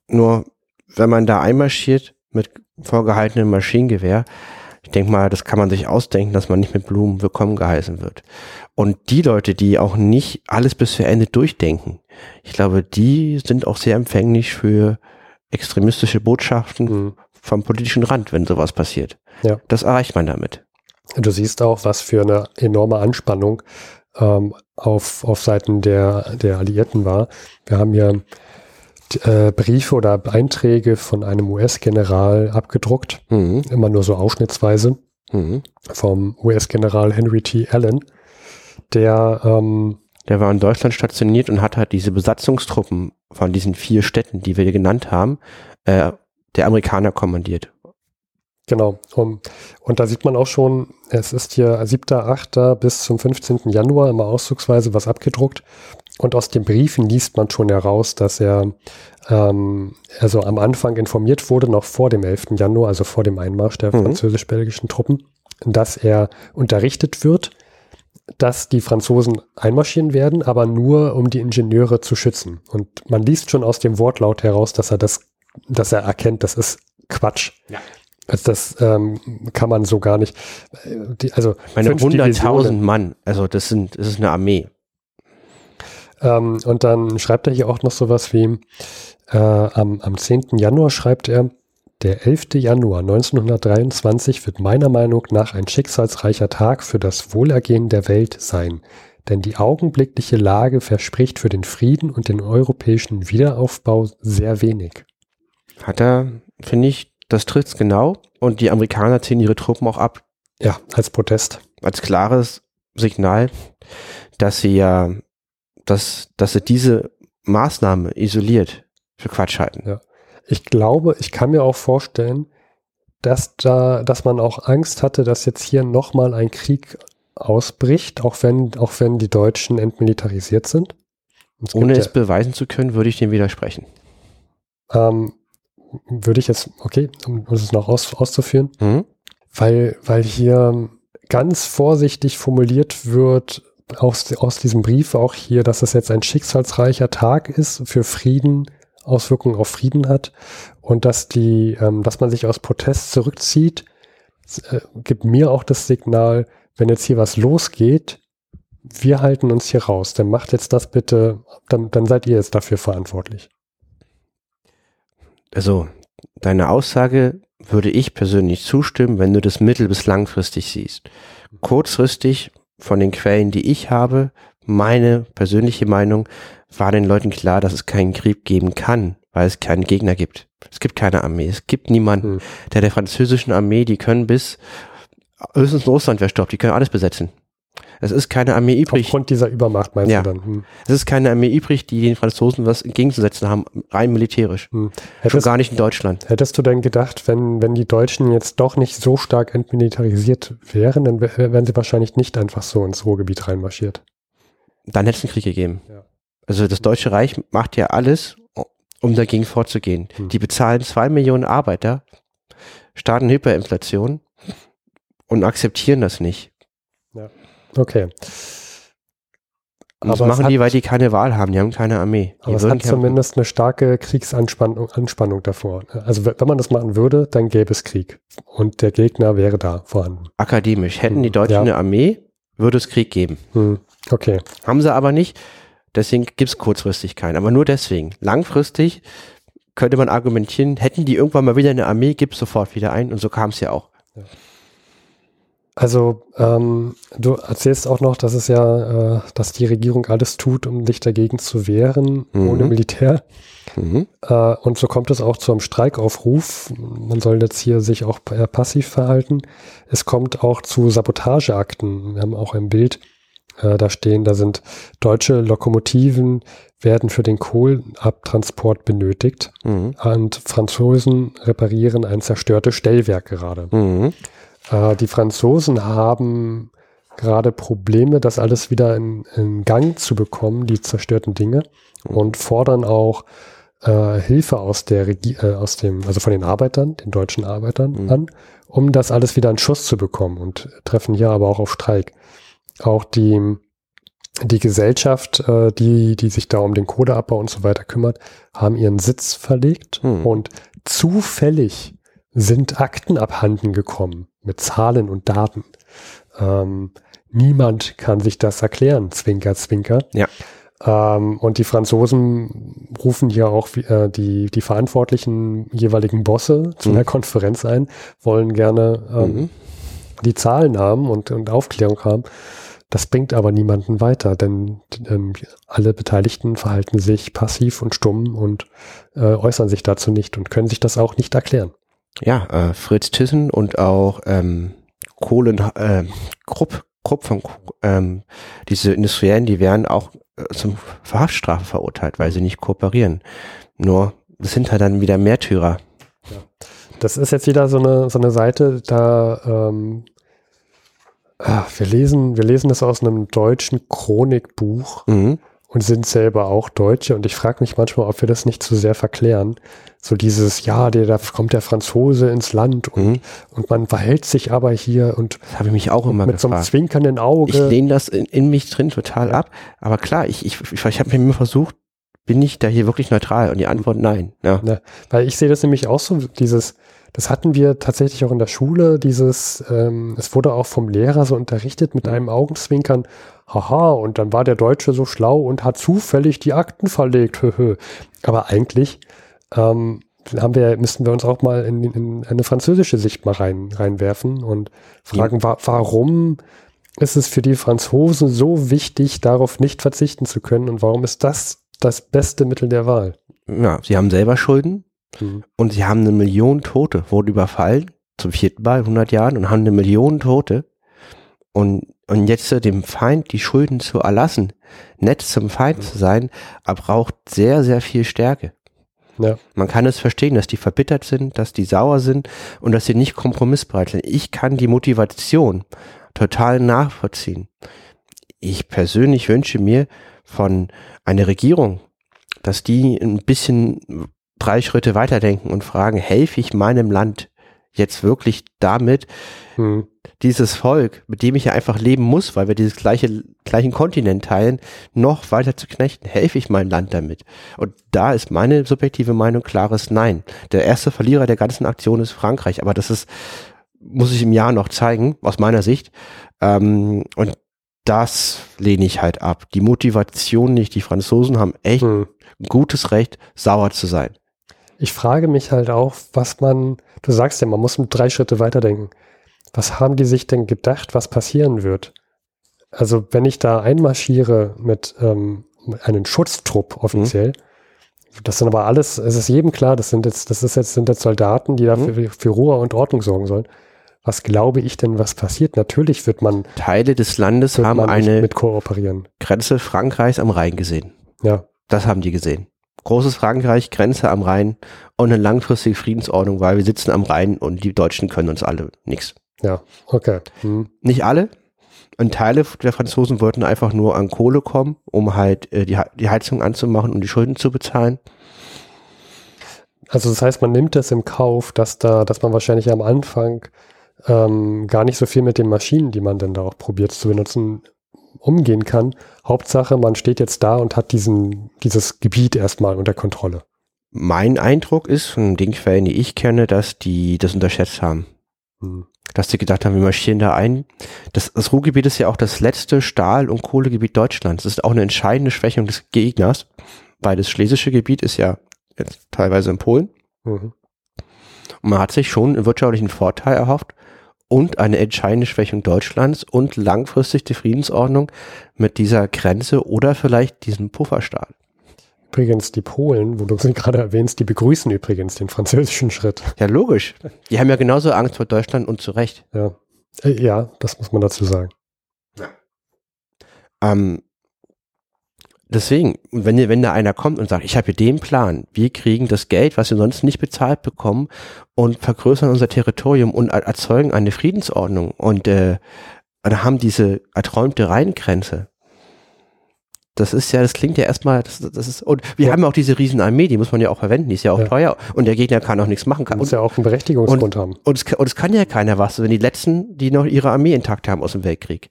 Speaker 1: Nur, wenn man da einmarschiert mit vorgehaltenem Maschinengewehr, ich denke mal, das kann man sich ausdenken, dass man nicht mit Blumen willkommen geheißen wird. Und die Leute, die auch nicht alles bis zu Ende durchdenken, ich glaube, die sind auch sehr empfänglich für extremistische Botschaften
Speaker 2: Mhm.
Speaker 1: vom politischen Rand, wenn sowas passiert.
Speaker 2: Ja.
Speaker 1: Das erreicht man damit.
Speaker 2: Du siehst auch, was für eine enorme Anspannung ähm, auf, auf Seiten der, der Alliierten war. Wir haben hier äh, Briefe oder Einträge von einem US-General abgedruckt,
Speaker 1: Mhm.
Speaker 2: immer nur so ausschnittsweise.
Speaker 1: Mhm.
Speaker 2: vom US-General Henry T. Allen, der ähm,
Speaker 1: Der war in Deutschland stationiert und hat halt diese Besatzungstruppen von diesen vier Städten, die wir hier genannt haben, äh, der Amerikaner kommandiert.
Speaker 2: Genau, um, und da sieht man auch schon, es ist hier 7.8. bis zum 15. Januar immer auszugsweise was abgedruckt. Und aus den Briefen liest man schon heraus, dass er ähm, also am Anfang informiert wurde, noch vor dem 11. Januar, also vor dem Einmarsch der
Speaker 1: Mhm.
Speaker 2: französisch-belgischen Truppen, dass er unterrichtet wird, dass die Franzosen einmarschieren werden, aber nur um die Ingenieure zu schützen. Und man liest schon aus dem Wortlaut heraus, dass er das, dass er erkennt, das ist Quatsch.
Speaker 1: Ja.
Speaker 2: Also das ähm, kann man so gar nicht. äh, Die, also
Speaker 1: Ich meine,
Speaker 2: fünf
Speaker 1: 100.000
Speaker 2: Divisionen.
Speaker 1: Mann, also das sind, das ist eine Armee.
Speaker 2: Ähm, und dann schreibt er hier auch noch sowas wie, äh, am, am 10. Januar schreibt er, der 11. Januar 1923 wird meiner Meinung nach ein schicksalsreicher Tag für das Wohlergehen der Welt sein. Denn die augenblickliche Lage verspricht für den Frieden und den europäischen Wiederaufbau sehr wenig.
Speaker 1: Hat er, finde ich, das trifft's genau. Und die Amerikaner ziehen ihre Truppen auch ab.
Speaker 2: Ja, als Protest.
Speaker 1: Als klares Signal, dass sie ja, dass, dass sie diese Maßnahme isoliert für Quatsch halten.
Speaker 2: Ja. Ich glaube, ich kann mir auch vorstellen, dass da, dass man auch Angst hatte, dass jetzt hier nochmal ein Krieg ausbricht, auch wenn, auch wenn die Deutschen entmilitarisiert sind. Es
Speaker 1: Ohne es beweisen zu können, würde ich dem widersprechen.
Speaker 2: ja, ähm, würde ich jetzt, okay, um, um es noch aus, auszuführen,
Speaker 1: Mhm.
Speaker 2: weil, weil hier ganz vorsichtig formuliert wird, aus, aus diesem Brief auch hier, dass es jetzt ein schicksalsreicher Tag ist für Frieden, Auswirkungen auf Frieden hat und dass die, ähm, dass man sich aus Protest zurückzieht, äh, gibt mir auch das Signal, wenn jetzt hier was losgeht, wir halten uns hier raus, dann macht jetzt das bitte, dann, dann seid ihr jetzt dafür verantwortlich.
Speaker 1: Also, deine Aussage würde ich persönlich zustimmen, wenn du das mittel- bis langfristig siehst. Kurzfristig von den Quellen, die ich habe, meine persönliche Meinung, war den Leuten klar, dass es keinen Krieg geben kann, weil es keinen Gegner gibt. Es gibt keine Armee. Es gibt niemanden, hm. der der französischen Armee, die können bis höchstens Russland wäre stoppt, die können alles besetzen. Es ist keine Armee übrig.
Speaker 2: Aufgrund dieser Übermacht meinst ja. du dann? Hm.
Speaker 1: Es ist keine Armee übrig, die den Franzosen was entgegenzusetzen haben, rein militärisch. Hm. Hättest, Schon gar nicht in Deutschland.
Speaker 2: Hättest du denn gedacht, wenn, wenn die Deutschen jetzt doch nicht so stark entmilitarisiert wären, dann wären sie wahrscheinlich nicht einfach so ins Ruhrgebiet reinmarschiert?
Speaker 1: Dann hätte es einen Krieg gegeben. Ja. Also das Deutsche Reich macht ja alles, um dagegen vorzugehen. Hm. Die bezahlen zwei Millionen Arbeiter, starten Hyperinflation und akzeptieren das nicht.
Speaker 2: Okay.
Speaker 1: Und das machen die, weil die keine Wahl haben, die haben keine Armee.
Speaker 2: Die aber es hat zumindest eine starke Kriegsanspannung Anspannung davor. Also wenn man das machen würde, dann gäbe es Krieg. Und der Gegner wäre da vorhanden.
Speaker 1: Akademisch. Hätten die Deutschen ja. eine Armee, würde es Krieg geben.
Speaker 2: Hm. Okay.
Speaker 1: Haben sie aber nicht. Deswegen gibt es kurzfristig keinen. Aber nur deswegen. Langfristig könnte man argumentieren, hätten die irgendwann mal wieder eine Armee, gibt es sofort wieder ein. Und so kam es ja auch. Ja.
Speaker 2: Also ähm, du erzählst auch noch, dass es ja, äh, dass die Regierung alles tut, um sich dagegen zu wehren, mhm. ohne Militär. Mhm. Äh, und so kommt es auch zu einem Streikaufruf. Man soll jetzt hier sich auch passiv verhalten. Es kommt auch zu Sabotageakten. Wir haben auch ein Bild äh, da stehen, da sind deutsche Lokomotiven werden für den Kohlabtransport benötigt mhm. und Franzosen reparieren ein zerstörtes Stellwerk gerade. Mhm. Äh, die Franzosen haben gerade Probleme, das alles wieder in, in, Gang zu bekommen, die zerstörten Dinge, und fordern auch äh, Hilfe aus der Regie äh, aus dem, also von den Arbeitern, den deutschen Arbeitern mhm. an, um das alles wieder in Schuss zu bekommen und treffen hier aber auch auf Streik. Auch die, die Gesellschaft, äh, die, die sich da um den Kohleabbau und so weiter kümmert, haben ihren Sitz verlegt mhm. und zufällig sind Akten abhanden gekommen mit Zahlen und Daten. Ähm, niemand kann sich das erklären, Zwinker, Zwinker.
Speaker 1: Ja.
Speaker 2: Ähm, und die Franzosen rufen hier auch äh, die, die verantwortlichen jeweiligen Bosse zu mhm. einer Konferenz ein, wollen gerne ähm, mhm. die Zahlen haben und, und Aufklärung haben. Das bringt aber niemanden weiter, denn ähm, alle Beteiligten verhalten sich passiv und stumm und äh, äußern sich dazu nicht und können sich das auch nicht erklären
Speaker 1: ja, äh, Fritz Thyssen und auch ähm, Kohlen, äh, Krupp, Krupp von ähm, diese Industriellen, die werden auch äh, zum Verhaftsstrafe verurteilt, weil sie nicht kooperieren. Nur das sind halt dann wieder Märtyrer.
Speaker 2: Ja. Das ist jetzt wieder so eine so eine Seite, da ähm, ah, wir lesen wir lesen das aus einem deutschen Chronikbuch. Mhm und sind selber auch Deutsche. Und ich frage mich manchmal, ob wir das nicht zu sehr verklären. So dieses, ja, der, da kommt der Franzose ins Land und, mhm. und man verhält sich aber hier und
Speaker 1: habe ich mich auch immer
Speaker 2: mit gefragt. so einem zwinkernden Auge.
Speaker 1: Ich lehne das in, in, mich drin total ab. Aber klar, ich, ich, ich, ich habe mir immer versucht, bin ich da hier wirklich neutral? Und die Antwort nein. Ja. ja
Speaker 2: weil ich sehe das nämlich auch so, dieses, das hatten wir tatsächlich auch in der Schule, dieses, ähm, es wurde auch vom Lehrer so unterrichtet mit einem Augenzwinkern, haha, und dann war der Deutsche so schlau und hat zufällig die Akten verlegt. Aber eigentlich ähm, haben wir, müssten wir uns auch mal in, in eine französische Sicht mal rein, reinwerfen und fragen, wa warum ist es für die Franzosen so wichtig, darauf nicht verzichten zu können und warum ist das das beste Mittel der Wahl?
Speaker 1: Ja, sie haben selber Schulden mhm. und sie haben eine Million Tote, wurden überfallen zum vierten Mal in 100 Jahren und haben eine Million Tote und und jetzt dem Feind die Schulden zu erlassen, nett zum Feind zu sein, braucht sehr, sehr viel Stärke. Ja. Man kann es verstehen, dass die verbittert sind, dass die sauer sind und dass sie nicht kompromissbereit sind. Ich kann die Motivation total nachvollziehen. Ich persönlich wünsche mir von einer Regierung, dass die ein bisschen drei Schritte weiterdenken und fragen, helfe ich meinem Land jetzt wirklich damit, hm. dieses Volk, mit dem ich ja einfach leben muss, weil wir dieses gleiche, gleichen Kontinent teilen, noch weiter zu knechten? Helfe ich mein Land damit? Und da ist meine subjektive Meinung klares Nein. Der erste Verlierer der ganzen Aktion ist Frankreich, aber das ist, muss ich im Jahr noch zeigen, aus meiner Sicht. Ähm, und das lehne ich halt ab. Die Motivation nicht. Die Franzosen haben echt hm. gutes Recht, sauer zu sein.
Speaker 2: Ich frage mich halt auch, was man, du sagst ja, man muss drei Schritte weiterdenken. Was haben die sich denn gedacht, was passieren wird? Also wenn ich da einmarschiere mit ähm, einem Schutztrupp offiziell, mhm. das sind aber alles, es ist jedem klar, das sind jetzt, das ist jetzt, sind jetzt Soldaten, die dafür mhm. für Ruhe und Ordnung sorgen sollen. Was glaube ich denn, was passiert? Natürlich wird man
Speaker 1: Teile des Landes haben eine
Speaker 2: mit kooperieren.
Speaker 1: Grenze Frankreichs am Rhein gesehen.
Speaker 2: Ja.
Speaker 1: Das haben die gesehen. Großes Frankreich, Grenze am Rhein und eine langfristige Friedensordnung, weil wir sitzen am Rhein und die Deutschen können uns alle nichts.
Speaker 2: Ja, okay. Hm.
Speaker 1: Nicht alle. Und Teile der Franzosen wollten einfach nur an Kohle kommen, um halt äh, die, die Heizung anzumachen und die Schulden zu bezahlen.
Speaker 2: Also das heißt, man nimmt das im Kauf, dass da, dass man wahrscheinlich am Anfang ähm, gar nicht so viel mit den Maschinen, die man denn da auch probiert zu benutzen, umgehen kann. Hauptsache, man steht jetzt da und hat diesen, dieses Gebiet erstmal unter Kontrolle.
Speaker 1: Mein Eindruck ist, von den Quellen, die ich kenne, dass die das unterschätzt haben. Hm. Dass die gedacht haben, wir marschieren da ein. Das, das Ruhrgebiet ist ja auch das letzte Stahl- und Kohlegebiet Deutschlands. Das ist auch eine entscheidende Schwächung des Gegners, weil das schlesische Gebiet ist ja jetzt teilweise in Polen. Mhm. Und man hat sich schon einen wirtschaftlichen Vorteil erhofft und eine entscheidende Schwächung Deutschlands und langfristig die Friedensordnung mit dieser Grenze oder vielleicht diesem Pufferstaat.
Speaker 2: Übrigens, die Polen, wo du sie gerade erwähnst, die begrüßen übrigens den französischen Schritt.
Speaker 1: Ja, logisch. Die haben ja genauso Angst vor Deutschland und zu Recht.
Speaker 2: Ja, äh, ja das muss man dazu sagen. Ja.
Speaker 1: Ähm, deswegen, wenn, wenn da einer kommt und sagt, ich habe hier den Plan, wir kriegen das Geld, was wir sonst nicht bezahlt bekommen und vergrößern unser Territorium und erzeugen eine Friedensordnung und äh, haben diese erträumte Rheingrenze. Das ist ja, das klingt ja erstmal, das, das ist, und wir ja. haben auch diese Riesenarmee, die muss man ja auch verwenden, die ist ja auch ja. teuer und der Gegner kann auch nichts machen. Kann.
Speaker 2: Muss ja auch einen Berechtigungsgrund
Speaker 1: und,
Speaker 2: haben.
Speaker 1: Und es, und es kann ja keiner was, wenn die Letzten, die noch ihre Armee intakt haben aus dem Weltkrieg.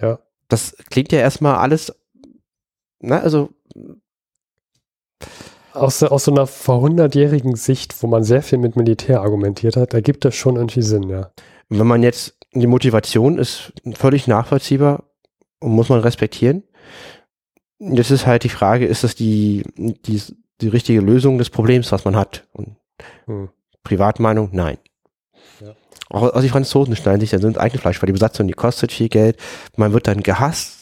Speaker 2: Ja
Speaker 1: das klingt ja erstmal alles, na, also.
Speaker 2: Aus, aus so einer vor hundertjährigen Sicht, wo man sehr viel mit Militär argumentiert hat, ergibt das schon irgendwie Sinn, ja.
Speaker 1: Wenn man jetzt, die Motivation ist völlig nachvollziehbar und muss man respektieren. Jetzt ist halt die Frage, ist das die, die, die richtige Lösung des Problems, was man hat? Und hm. Privatmeinung, nein. Auch, auch die Franzosen schneiden sich dann ins eigene Fleisch, weil die Besatzung, die kostet viel Geld. Man wird dann gehasst.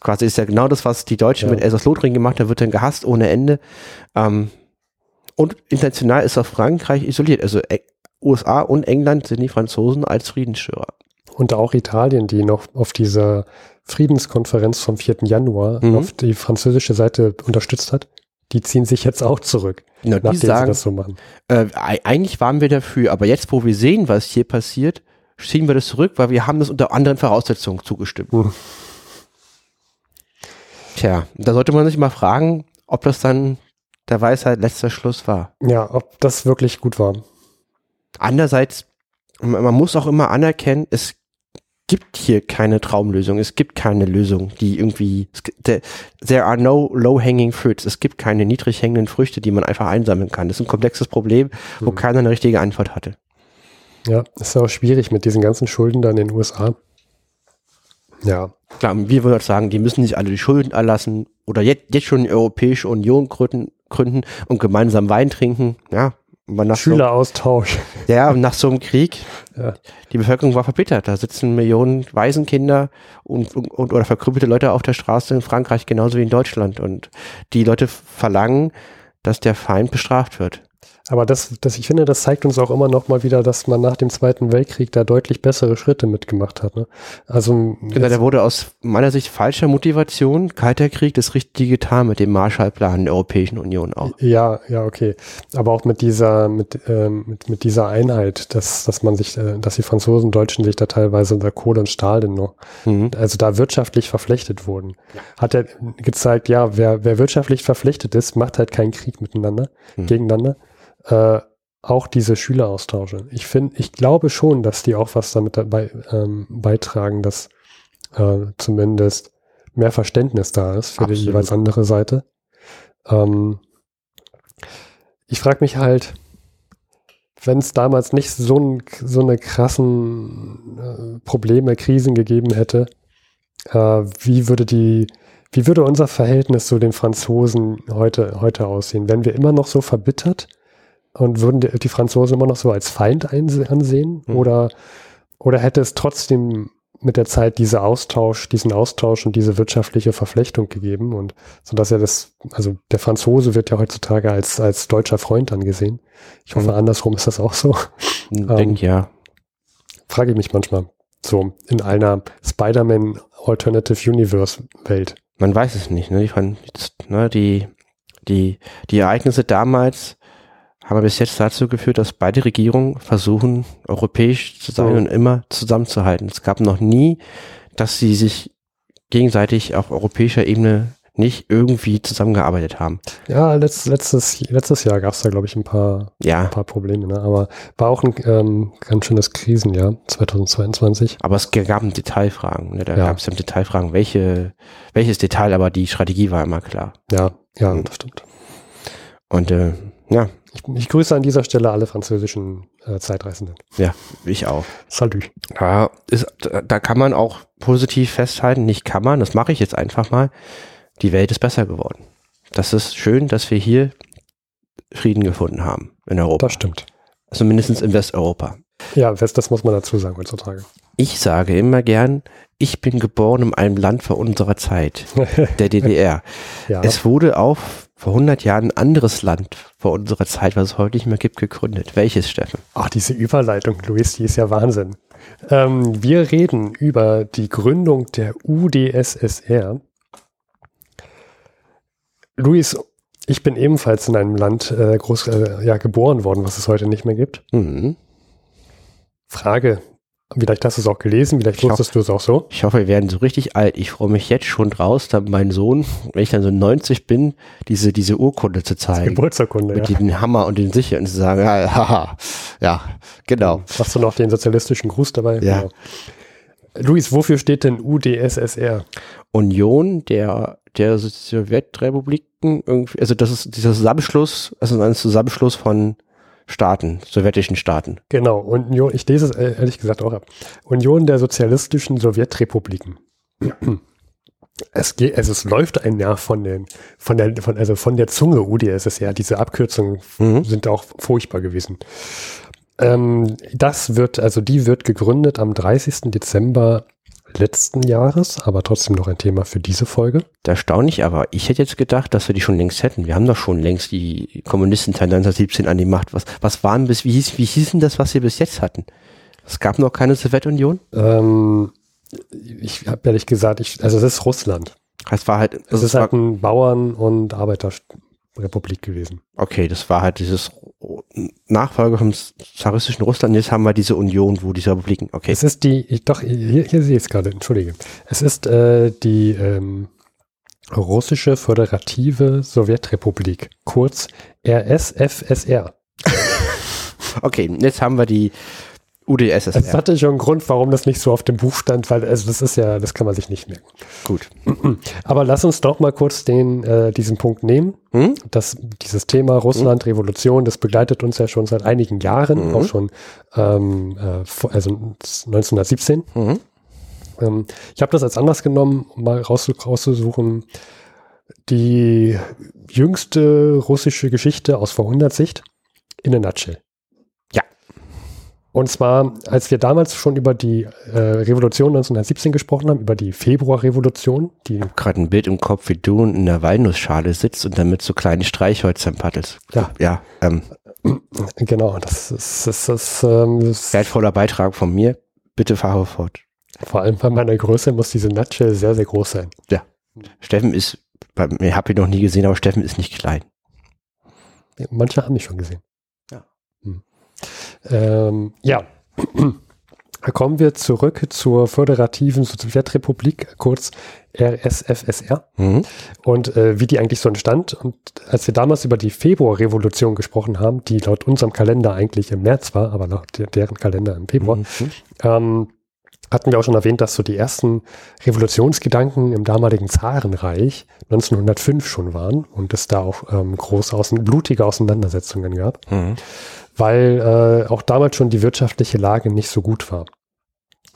Speaker 1: Quasi ist ja genau das, was die Deutschen ja. mit Elsass-Lothringen gemacht haben, wird dann gehasst ohne Ende. Ähm, und international ist auch Frankreich isoliert. Also äh, USA und England sind die Franzosen als Friedensstörer.
Speaker 2: Und auch Italien, die noch auf dieser Friedenskonferenz vom 4. Januar mhm. auf die französische Seite unterstützt hat die ziehen sich jetzt auch zurück,
Speaker 1: Na, nachdem sagen, sie das so machen. Äh, eigentlich waren wir dafür, aber jetzt, wo wir sehen, was hier passiert, ziehen wir das zurück, weil wir haben das unter anderen Voraussetzungen zugestimmt. Hm. Tja, da sollte man sich mal fragen, ob das dann der Weisheit letzter Schluss war.
Speaker 2: Ja, ob das wirklich gut war.
Speaker 1: Andererseits, man muss auch immer anerkennen, es gibt hier keine Traumlösung. Es gibt keine Lösung, die irgendwie, there are no low-hanging fruits. Es gibt keine niedrig hängenden Früchte, die man einfach einsammeln kann. Das ist ein komplexes Problem, wo mhm. keiner eine richtige Antwort hatte.
Speaker 2: Ja, ist auch schwierig mit diesen ganzen Schulden dann in den USA.
Speaker 1: Ja. Klar, wir würden sagen, die müssen nicht alle die Schulden erlassen oder jetzt, jetzt schon die Europäische Union gründen, gründen und gemeinsam Wein trinken. Ja,
Speaker 2: Schüleraustausch.
Speaker 1: So, ja, nach so einem Krieg. Ja. Die Bevölkerung war verbittert. Da sitzen Millionen Waisenkinder und, und, oder verkrüppelte Leute auf der Straße in Frankreich genauso wie in Deutschland. Und die Leute verlangen, dass der Feind bestraft wird.
Speaker 2: Aber das, das, ich finde, das zeigt uns auch immer noch mal wieder, dass man nach dem Zweiten Weltkrieg da deutlich bessere Schritte mitgemacht hat. Ne? Also
Speaker 1: genau, da wurde aus meiner Sicht falscher Motivation Kalter Krieg das Richtige getan mit dem Marshallplan der Europäischen Union auch.
Speaker 2: Ja, ja, okay. Aber auch mit dieser, mit, ähm, mit, mit dieser Einheit, dass, dass man sich, äh, dass die Franzosen, Deutschen sich da teilweise unter Kohle und Stahl denn noch, mhm. also da wirtschaftlich verflechtet wurden. Hat er gezeigt, ja, wer, wer wirtschaftlich verflechtet ist, macht halt keinen Krieg miteinander, mhm. gegeneinander äh, auch diese Schüleraustausche. Ich finde, ich glaube schon, dass die auch was damit dabei ähm, beitragen, dass äh, zumindest mehr Verständnis da ist für Absolut. die jeweils andere Seite. Ähm, ich frage mich halt, wenn es damals nicht so, ein, so eine krassen äh, Probleme, Krisen gegeben hätte, äh, wie würde die Wie würde unser Verhältnis zu den Franzosen heute, heute aussehen? Wären wir immer noch so verbittert und würden die, Franzosen immer noch so als Feind ansehen? Mhm. Oder, oder hätte es trotzdem mit der Zeit diese Austausch, diesen Austausch und diese wirtschaftliche Verflechtung gegeben und so dass er das, also der Franzose wird ja heutzutage als, als deutscher Freund angesehen. Ich hoffe, mhm. andersrum ist das auch so.
Speaker 1: Ich denke, ähm, ja.
Speaker 2: Frage ich mich manchmal. So in einer Spider-Man Alternative Universe Welt.
Speaker 1: Man weiß es nicht, ne? Die, ne, die, die, die Ereignisse damals haben bis jetzt dazu geführt, dass beide Regierungen versuchen, europäisch zu sein mhm. und immer zusammenzuhalten. Es gab noch nie, dass sie sich gegenseitig auf europäischer Ebene nicht irgendwie zusammengearbeitet haben.
Speaker 2: Ja, letzt, letztes, letztes Jahr gab es da, glaube ich, ein paar, ja. ein paar Probleme, ne? aber war auch ein ähm, ganz schönes Krisenjahr 2022.
Speaker 1: Aber es gab Detailfragen. Ne? Da ja. gab es Detailfragen, welche, welches Detail, aber die Strategie war immer klar.
Speaker 2: Ja, ja, mhm. das stimmt.
Speaker 1: Und äh, ja,
Speaker 2: ich, ich, grüße an dieser Stelle alle französischen äh, Zeitreisenden.
Speaker 1: Ja, ich auch.
Speaker 2: Salut.
Speaker 1: Ja, ist, da kann man auch positiv festhalten, nicht kann man, das mache ich jetzt einfach mal. Die Welt ist besser geworden. Das ist schön, dass wir hier Frieden gefunden haben in Europa.
Speaker 2: Das stimmt.
Speaker 1: Also mindestens in Westeuropa.
Speaker 2: Ja, das muss man dazu sagen heutzutage.
Speaker 1: Ich sage immer gern, ich bin geboren in einem Land vor unserer Zeit, der *laughs* DDR. ja. Es wurde auch vor 100 Jahren ein anderes Land vor unserer Zeit, was es heute nicht mehr gibt, gegründet. Welches, Steffen?
Speaker 2: Ach, diese Überleitung, Luis, die ist ja Wahnsinn. Ähm, wir reden über die Gründung der UdSSR. Luis, ich bin ebenfalls in einem Land äh, groß, äh, ja, geboren worden, was es heute nicht mehr gibt. Mhm. Frage, Vielleicht hast du es auch gelesen, vielleicht ich wusstest du es auch so.
Speaker 1: Ich hoffe, wir werden so richtig alt. Ich freue mich jetzt schon draus, dann mein Sohn, wenn ich dann so 90 bin, diese, diese Urkunde zu zeigen.
Speaker 2: Geburtsurkunde,
Speaker 1: Mit ja. den Hammer und den Sicher und zu sagen, ja, haha, ja, genau.
Speaker 2: Hast du noch den sozialistischen Gruß dabei?
Speaker 1: Ja. Genau.
Speaker 2: Luis, wofür steht denn UdSSR?
Speaker 1: Union der, der Sowjetrepubliken, irgendwie, also das ist dieser Zusammenschluss, also ein Zusammenschluss von Staaten, sowjetischen Staaten.
Speaker 2: Genau, Union, ich lese es äh, ehrlich gesagt auch ab. Union der sozialistischen Sowjetrepubliken. *clears throat* Es geht, also es läuft ein Jahr von den, von der, von, also von der Zunge UdSSR. Diese Abkürzungen mhm. sind auch furchtbar gewesen. Ähm, das wird, also die wird gegründet am 30. Dezember letzten Jahres, aber trotzdem noch ein Thema für diese Folge.
Speaker 1: Erstaunlich, aber ich hätte jetzt gedacht, dass wir die schon längst hätten. Wir haben doch schon längst die Kommunisten 1917 an die Macht. Was, was waren bis, wie hieß, wie hieß denn das, was wir bis jetzt hatten? Es gab noch keine Sowjetunion?
Speaker 2: Ähm, ich habe ehrlich gesagt, ich, also es ist Russland.
Speaker 1: Es war halt,
Speaker 2: es ist halt ein Bauern- und Arbeiter, Republik gewesen.
Speaker 1: Okay, das war halt dieses Nachfolger vom zaristischen Russland. Jetzt haben wir diese Union, wo diese Republiken, okay.
Speaker 2: Es ist die, ich, doch, hier, hier sehe ich es gerade, entschuldige. Es ist äh, die ähm, russische föderative Sowjetrepublik, kurz RSFSR. *laughs*
Speaker 1: okay, jetzt haben wir die UdSSR.
Speaker 2: Es hatte schon einen Grund, warum das nicht so auf dem Buch stand, weil also das ist ja, das kann man sich nicht merken.
Speaker 1: Gut. *clears throat*
Speaker 2: Aber lass uns doch mal kurz den, äh, diesen Punkt nehmen. Hm? Das, dieses Thema Russland, hm? Revolution, das begleitet uns ja schon seit einigen Jahren, hm? auch schon ähm, äh, also 1917. Mhm. Ähm, ich habe das als Anlass genommen, um mal raus, rauszusuchen, die jüngste russische Geschichte aus Vorhundertsicht in a nutshell. Und zwar, als wir damals schon über die äh, Revolution 1917 gesprochen haben, über die Februarrevolution. Die
Speaker 1: ich habe gerade ein Bild im Kopf, wie du in der Walnussschale sitzt und damit so kleine Streichhölzer paddelst.
Speaker 2: Ja.
Speaker 1: Ja. Ähm. *clears throat*
Speaker 2: Genau, das ist, das ist ähm, das
Speaker 1: wertvoller Beitrag von mir. Bitte fahre fort.
Speaker 2: Vor allem bei meiner Größe muss diese Nutshell sehr, sehr groß sein.
Speaker 1: Ja. Steffen ist, ich habe ihn noch nie gesehen, aber Steffen ist nicht klein.
Speaker 2: Manche haben mich schon gesehen. Ähm, ja. *clears throat* Kommen wir zurück zur föderativen Sowjetrepublik, kurz RSFSR, mhm. und äh, wie die eigentlich so entstand. Und als wir damals über die Februarrevolution gesprochen haben, die laut unserem Kalender eigentlich im März war, aber laut deren Kalender im Februar, mhm. ähm, hatten wir auch schon erwähnt, dass so die ersten Revolutionsgedanken im damaligen Zarenreich 1905 schon waren und es da auch ähm, große, außen, blutige Auseinandersetzungen gab. Mhm weil äh, auch damals schon die wirtschaftliche Lage nicht so gut war.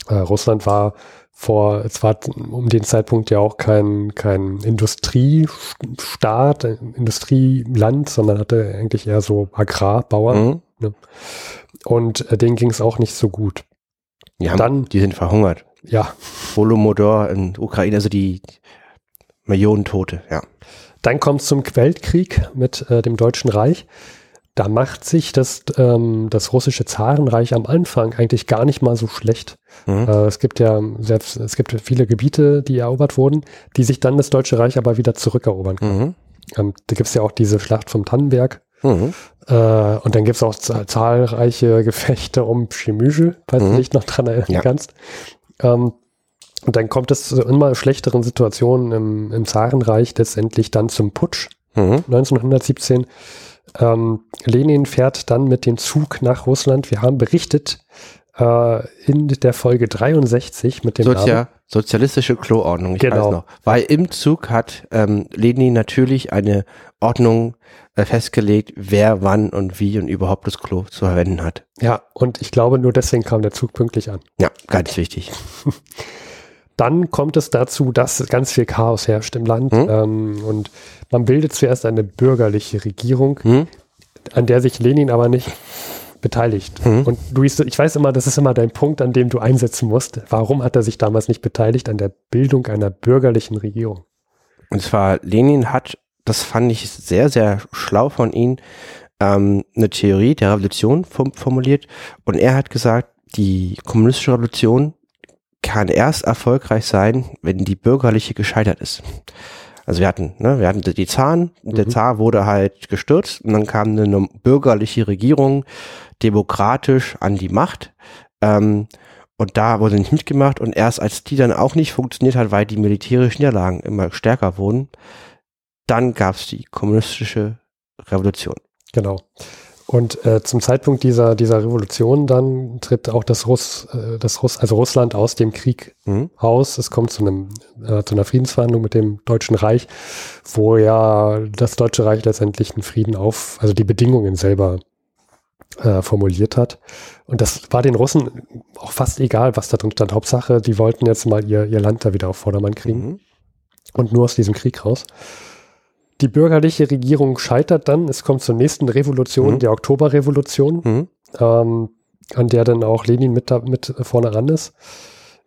Speaker 2: Äh, Russland war vor, es war um den Zeitpunkt ja auch kein, kein Industriestaat, Industrieland, sondern hatte eigentlich eher so Agrarbauern. Mhm. Ne? Und äh, denen ging es auch nicht so gut.
Speaker 1: Die, haben, Dann, die sind verhungert.
Speaker 2: Ja.
Speaker 1: Volomodor in Ukraine, also die Millionen Tote, ja.
Speaker 2: Dann kommt es zum Weltkrieg mit äh, dem Deutschen Reich. Da macht sich das, ähm, das russische Zarenreich am Anfang eigentlich gar nicht mal so schlecht. Mhm. Äh, es gibt ja selbst, es gibt viele Gebiete, die erobert wurden, die sich dann das Deutsche Reich aber wieder zurückerobern können. Mhm. Ähm, da gibt es ja auch diese Schlacht vom Tannenberg. Mhm. Äh, und dann gibt es auch zahlreiche *laughs* Gefechte um Chemüge, falls du mhm. dich noch dran erinnern ja. kannst. Ähm, und dann kommt es zu immer schlechteren Situationen im, im Zarenreich letztendlich dann zum Putsch 1917. Ähm, Lenin fährt dann mit dem Zug nach Russland. Wir haben berichtet äh, in der Folge 63 mit dem
Speaker 1: Sozia Namen. Sozialistische Kloordnung, ich genau. weiß noch. Weil im Zug hat ähm, Lenin natürlich eine Ordnung äh, festgelegt, wer wann und wie und überhaupt das Klo zu verwenden hat.
Speaker 2: Ja, und ich glaube, nur deswegen kam der Zug pünktlich an.
Speaker 1: Ja, ganz wichtig. *laughs*
Speaker 2: Dann kommt es dazu, dass ganz viel Chaos herrscht im Land hm? ähm, und man bildet zuerst eine bürgerliche Regierung, hm? an der sich Lenin aber nicht beteiligt. Hm? Und Luis, ich weiß immer, das ist immer dein Punkt, an dem du einsetzen musst. Warum hat er sich damals nicht beteiligt an der Bildung einer bürgerlichen Regierung?
Speaker 1: Und zwar, Lenin hat, das fand ich sehr, sehr schlau von ihm, ähm, eine Theorie der Revolution formuliert. Und er hat gesagt, die kommunistische Revolution kann erst erfolgreich sein, wenn die bürgerliche gescheitert ist. Also wir hatten, ne, wir hatten die Zaren, mhm. der Zar wurde halt gestürzt und dann kam eine bürgerliche Regierung demokratisch an die Macht. Ähm, und da wurde nicht mitgemacht und erst als die dann auch nicht funktioniert hat, weil die militärischen Niederlagen immer stärker wurden, dann gab es die kommunistische Revolution.
Speaker 2: Genau. Und äh, zum Zeitpunkt dieser, dieser Revolution dann tritt auch das Russ, äh, das Russ, also Russland aus dem Krieg mhm. aus. Es kommt zu einem, äh, zu einer Friedensverhandlung mit dem Deutschen Reich, wo ja das Deutsche Reich letztendlich einen Frieden auf, also die Bedingungen selber äh, formuliert hat. Und das war den Russen auch fast egal, was da drin stand. Hauptsache, die wollten jetzt mal ihr, ihr Land da wieder auf Vordermann kriegen. Mhm. Und nur aus diesem Krieg raus. Die bürgerliche Regierung scheitert dann. Es kommt zur nächsten Revolution, mhm. der Oktoberrevolution, mhm. ähm, an der dann auch Lenin mit, da, mit vorne ran ist.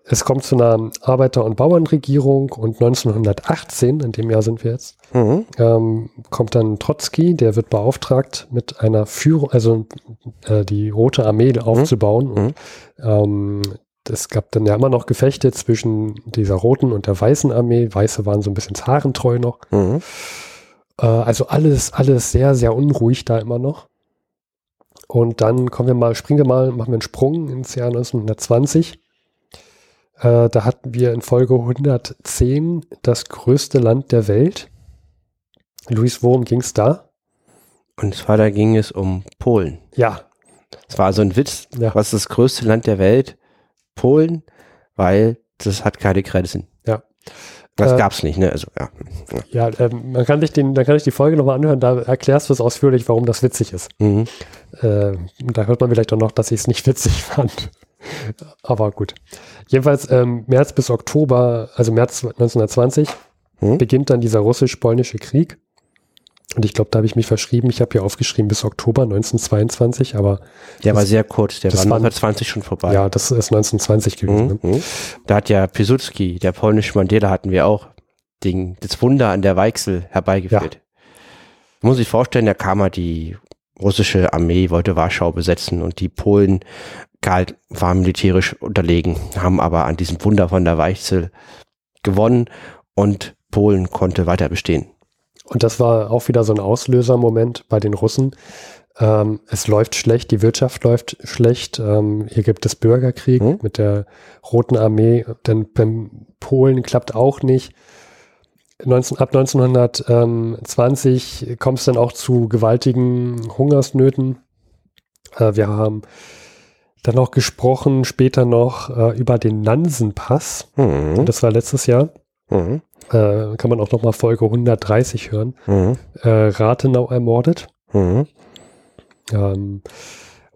Speaker 2: Es kommt zu einer Arbeiter- und Bauernregierung und 1918, in dem Jahr sind wir jetzt, mhm. ähm, kommt dann Trotzki, der wird beauftragt, mit einer Führung, also äh, die Rote Armee aufzubauen. Mhm. Und, ähm, es gab dann ja immer noch Gefechte zwischen dieser roten und der weißen Armee. Weiße waren so ein bisschen zarentreu noch. Mhm. Äh, also alles, alles sehr, sehr unruhig da immer noch. Und dann kommen wir mal, springen wir mal, machen wir einen Sprung ins Jahr 1920. Äh, da hatten wir in Folge 110 das größte Land der Welt. Luis, worum ging es da?
Speaker 1: Und zwar da ging es um Polen.
Speaker 2: Ja.
Speaker 1: Es war so ein Witz, ja. was ist das größte Land der Welt? Polen, weil das hat keine Grenzen.
Speaker 2: Ja.
Speaker 1: Das äh, gab's nicht, ne? Also, ja.
Speaker 2: Ja, äh, man kann sich den, dann kann ich die Folge nochmal anhören, da erklärst du es ausführlich, warum das witzig ist. Mhm. Äh, da hört man vielleicht auch noch, dass ich es nicht witzig *laughs* fand. Aber gut. Jedenfalls ähm, März bis Oktober, also März 1920, mhm. beginnt dann dieser russisch-polnische Krieg. Und ich glaube, da habe ich mich verschrieben. Ich habe hier aufgeschrieben bis Oktober 1922, aber.
Speaker 1: Der war sehr kurz, der war 1920 schon vorbei.
Speaker 2: Ja, das ist 1920 gewesen.
Speaker 1: Mhm. Ne? Mhm. Da hat ja Piłsudski, der polnische Mandela hatten wir auch, den, das Wunder an der Weichsel herbeigeführt. Ja. Muss ich vorstellen, da kam halt die russische Armee, wollte Warschau besetzen und die Polen galt, waren militärisch unterlegen, haben aber an diesem Wunder von der Weichsel gewonnen und Polen konnte weiter bestehen.
Speaker 2: Und das war auch wieder so ein Auslösermoment bei den Russen. Ähm, es läuft schlecht, die Wirtschaft läuft schlecht. Ähm, hier gibt es Bürgerkrieg hm? mit der Roten Armee. Denn beim Polen klappt auch nicht. 19, ab 1920 kommt es dann auch zu gewaltigen Hungersnöten. Äh, wir haben dann noch gesprochen, später noch äh, über den Nansenpass. Mhm. Das war letztes Jahr. Mhm. Äh, kann man auch nochmal Folge 130 hören. Mhm. Äh, Rathenau ermordet. Mhm. Ähm,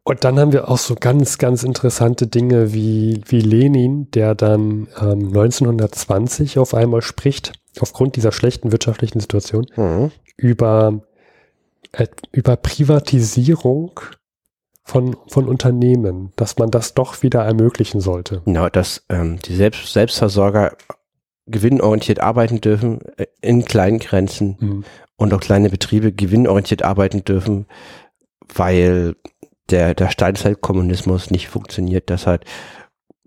Speaker 2: Und dann haben wir auch so ganz, ganz interessante Dinge wie, wie Lenin, der dann ähm, 1920 auf einmal spricht, aufgrund dieser schlechten wirtschaftlichen Situation,
Speaker 1: Mhm.
Speaker 2: über, äh, über Privatisierung von, von Unternehmen, dass man das doch wieder ermöglichen sollte.
Speaker 1: Genau, dass ähm, die Selbst Selbstversorger gewinnorientiert arbeiten dürfen äh, in kleinen Grenzen
Speaker 2: Mhm.
Speaker 1: und auch kleine Betriebe gewinnorientiert arbeiten dürfen, weil der, der Steinzeitkommunismus nicht funktioniert, dass halt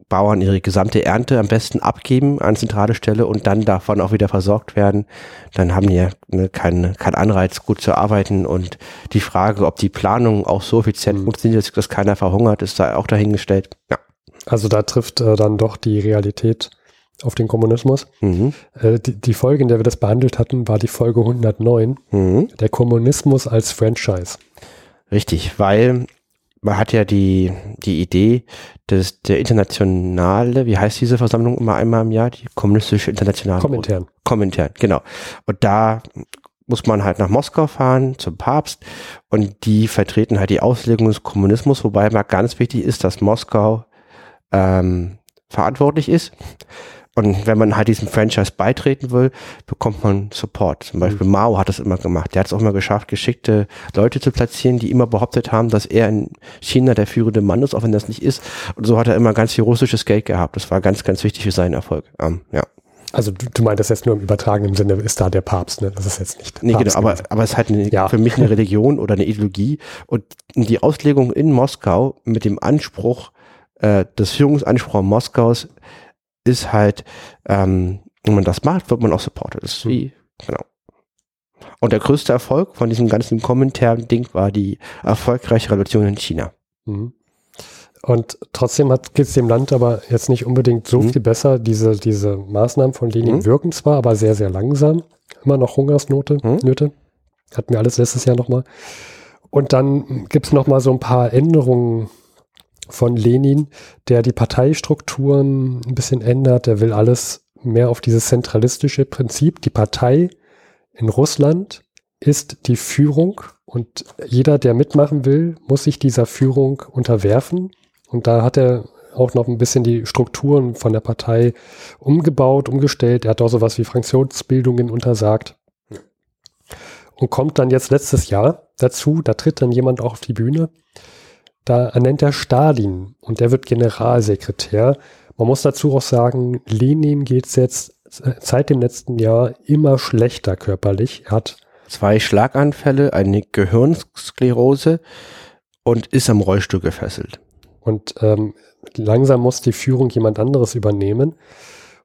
Speaker 1: Bauern ihre gesamte Ernte am besten abgeben an zentrale Stelle und dann davon auch wieder versorgt werden. Dann haben die ja ne, keinen kein Anreiz, gut zu arbeiten. Und die Frage, ob die Planung auch so effizient
Speaker 2: Mhm.
Speaker 1: funktioniert, dass keiner verhungert, ist da auch dahingestellt. Ja.
Speaker 2: Also da trifft äh, dann doch die Realität auf den Kommunismus.
Speaker 1: Mhm.
Speaker 2: Äh, die, die Folge, in der wir das behandelt hatten, war die Folge 109,
Speaker 1: Mhm.
Speaker 2: der Kommunismus als Franchise.
Speaker 1: Richtig, weil man hat ja die, die Idee, dass der internationale, wie heißt diese Versammlung immer einmal im Jahr? Die kommunistische internationale
Speaker 2: Kommentaren.
Speaker 1: Kommentaren, genau. Und da muss man halt nach Moskau fahren zum Papst und die vertreten halt die Auslegung des Kommunismus, wobei mal ganz wichtig ist, dass Moskau ähm, verantwortlich ist. Und wenn man halt diesem Franchise beitreten will, bekommt man Support. Zum Beispiel Mao hat das immer gemacht. Der hat es auch immer geschafft, geschickte Leute zu platzieren, die immer behauptet haben, dass er in China der führende Mann ist, auch wenn das nicht ist. Und so hat er immer ganz viel russisches Geld gehabt. Das war ganz, ganz wichtig für seinen Erfolg. Ähm, ja.
Speaker 2: Also du, du meintest jetzt nur im übertragenen Sinne, ist da der Papst, ne? Das ist jetzt nicht.
Speaker 1: Nee, genau,
Speaker 2: Papst
Speaker 1: aber,
Speaker 2: gewesen.
Speaker 1: aber es ist halt eine,
Speaker 2: Ja.
Speaker 1: für mich eine Religion oder eine Ideologie. Und die Auslegung in Moskau mit dem Anspruch, äh, des Führungsanspruchs Moskaus ist halt, ähm, wenn man das macht, wird man auch supported. Das ist wie, genau. Und der größte Erfolg von diesem ganzen Kommentar-Ding war die erfolgreiche Revolution in China.
Speaker 2: Mhm. Und trotzdem geht es dem Land aber jetzt nicht unbedingt so
Speaker 1: Mhm.
Speaker 2: viel besser. Diese, diese Maßnahmen von Lenin
Speaker 1: Mhm.
Speaker 2: wirken zwar, aber sehr, sehr langsam. Immer noch Hungersnote,
Speaker 1: Mhm.
Speaker 2: Nöte. Hatten wir alles letztes Jahr nochmal. Und dann gibt es nochmal so ein paar Änderungen von Lenin, der die Parteistrukturen ein bisschen ändert. Der will alles mehr auf dieses zentralistische Prinzip. Die Partei in Russland ist die Führung und jeder, der mitmachen will, muss sich dieser Führung unterwerfen. Und da hat er auch noch ein bisschen die Strukturen von der Partei umgebaut, umgestellt. Er hat auch sowas wie Fraktionsbildungen untersagt. Und kommt dann jetzt letztes Jahr dazu, da tritt dann jemand auch auf die Bühne, da ernennt er Stalin und der wird Generalsekretär. Man muss dazu auch sagen, Lenin geht es jetzt seit dem letzten Jahr immer schlechter körperlich. Er hat
Speaker 1: Zwei Schlaganfälle, eine Gehirnsklerose und ist am Rollstuhl gefesselt.
Speaker 2: Und ähm, langsam muss die Führung jemand anderes übernehmen.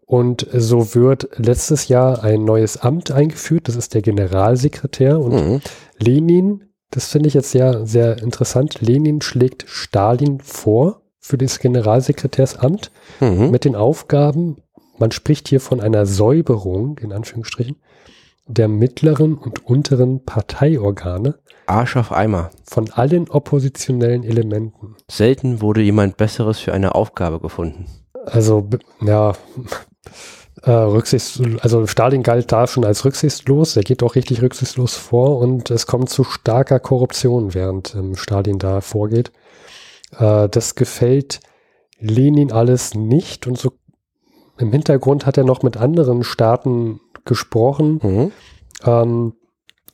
Speaker 2: Und so wird letztes Jahr ein neues Amt eingeführt. Das ist der Generalsekretär. Und
Speaker 1: Mhm.
Speaker 2: Lenin, das finde ich jetzt sehr, sehr interessant. Lenin schlägt Stalin vor für das Generalsekretärsamt
Speaker 1: Mhm.
Speaker 2: mit den Aufgaben, man spricht hier von einer Säuberung, in Anführungsstrichen, der mittleren und unteren Parteiorgane
Speaker 1: Arsch auf Eimer.
Speaker 2: von allen oppositionellen Elementen.
Speaker 1: Selten wurde jemand Besseres für eine Aufgabe gefunden.
Speaker 2: Also, ja, äh, rücksichts, also Stalin galt da schon als rücksichtslos, er geht auch richtig rücksichtslos vor und es kommt zu starker Korruption, während ähm, Stalin da vorgeht. Äh, das gefällt Lenin alles nicht und so im Hintergrund hat er noch mit anderen Staaten gesprochen,
Speaker 1: Mhm.
Speaker 2: ähm,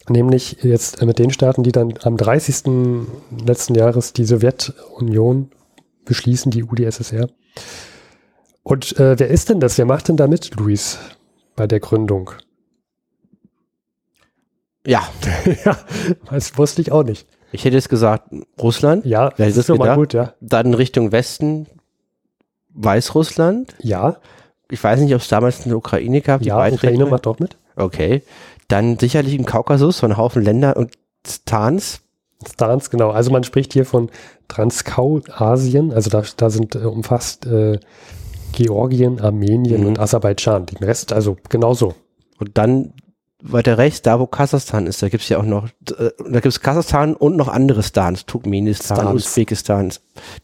Speaker 2: nämlich jetzt mit den Staaten, die dann am 30. letzten Jahres die Sowjetunion beschließen, die UdSSR. Und äh, wer ist denn das? Wer macht denn da mit, Luis, bei der Gründung?
Speaker 1: Ja, *laughs*
Speaker 2: ja, das wusste ich auch nicht.
Speaker 1: ich hätte jetzt gesagt Russland,
Speaker 2: Ja, das ist doch mal
Speaker 1: gedacht?
Speaker 2: gut, ja.
Speaker 1: dann Richtung Westen Weißrussland.
Speaker 2: Ja,
Speaker 1: Ich weiß nicht, ob es damals eine Ukraine gab, die
Speaker 2: ja. Ukraine macht auch mit.
Speaker 1: Okay. Dann sicherlich im Kaukasus, so ein Haufen Länder und Stans.
Speaker 2: Stans, genau. Also man spricht hier von Transkaukasien, also da, da sind äh, umfasst äh, Georgien, Armenien
Speaker 1: Mhm.
Speaker 2: und Aserbaidschan. Den Rest, also genauso.
Speaker 1: Und dann weiter rechts, da wo Kasachstan ist, da gibt's ja auch noch, äh, da gibt's Kasachstan und noch andere Stans, Turkmenistan,
Speaker 2: Stans.
Speaker 1: Usbekistan,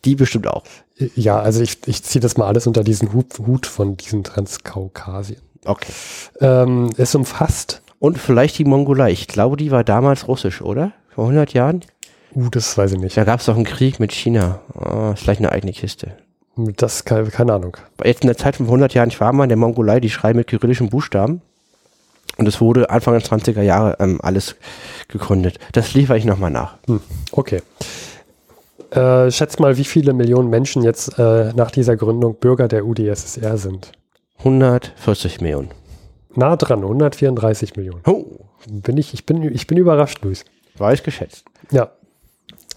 Speaker 1: die bestimmt auch.
Speaker 2: Äh, Ja, also ich, ich ziehe das mal alles unter diesen Hut, Hut von diesen Transkaukasien.
Speaker 1: Okay.
Speaker 2: Ähm, es umfasst,
Speaker 1: Und vielleicht die Mongolei. Ich glaube, die war damals russisch, oder? Vor 100 Jahren?
Speaker 2: Uh, das weiß ich nicht.
Speaker 1: Da gab es doch einen Krieg mit China. Oh, vielleicht eine eigene Kiste.
Speaker 2: Das, keine, keine Ahnung.
Speaker 1: Jetzt in der Zeit von 100 Jahren, ich war mal in der Mongolei, die schreiben mit kyrillischen Buchstaben. Und es wurde Anfang der 20er Jahre ähm, alles gegründet. Das liefere ich nochmal nach.
Speaker 2: Hm, okay. Äh, schätz mal, wie viele Millionen Menschen jetzt äh, nach dieser Gründung Bürger der UdSSR sind.
Speaker 1: 140 Millionen.
Speaker 2: Nah dran, 134 Millionen.
Speaker 1: Oh.
Speaker 2: Bin ich, ich, bin, ich bin überrascht, Luis.
Speaker 1: War ich geschätzt.
Speaker 2: Ja.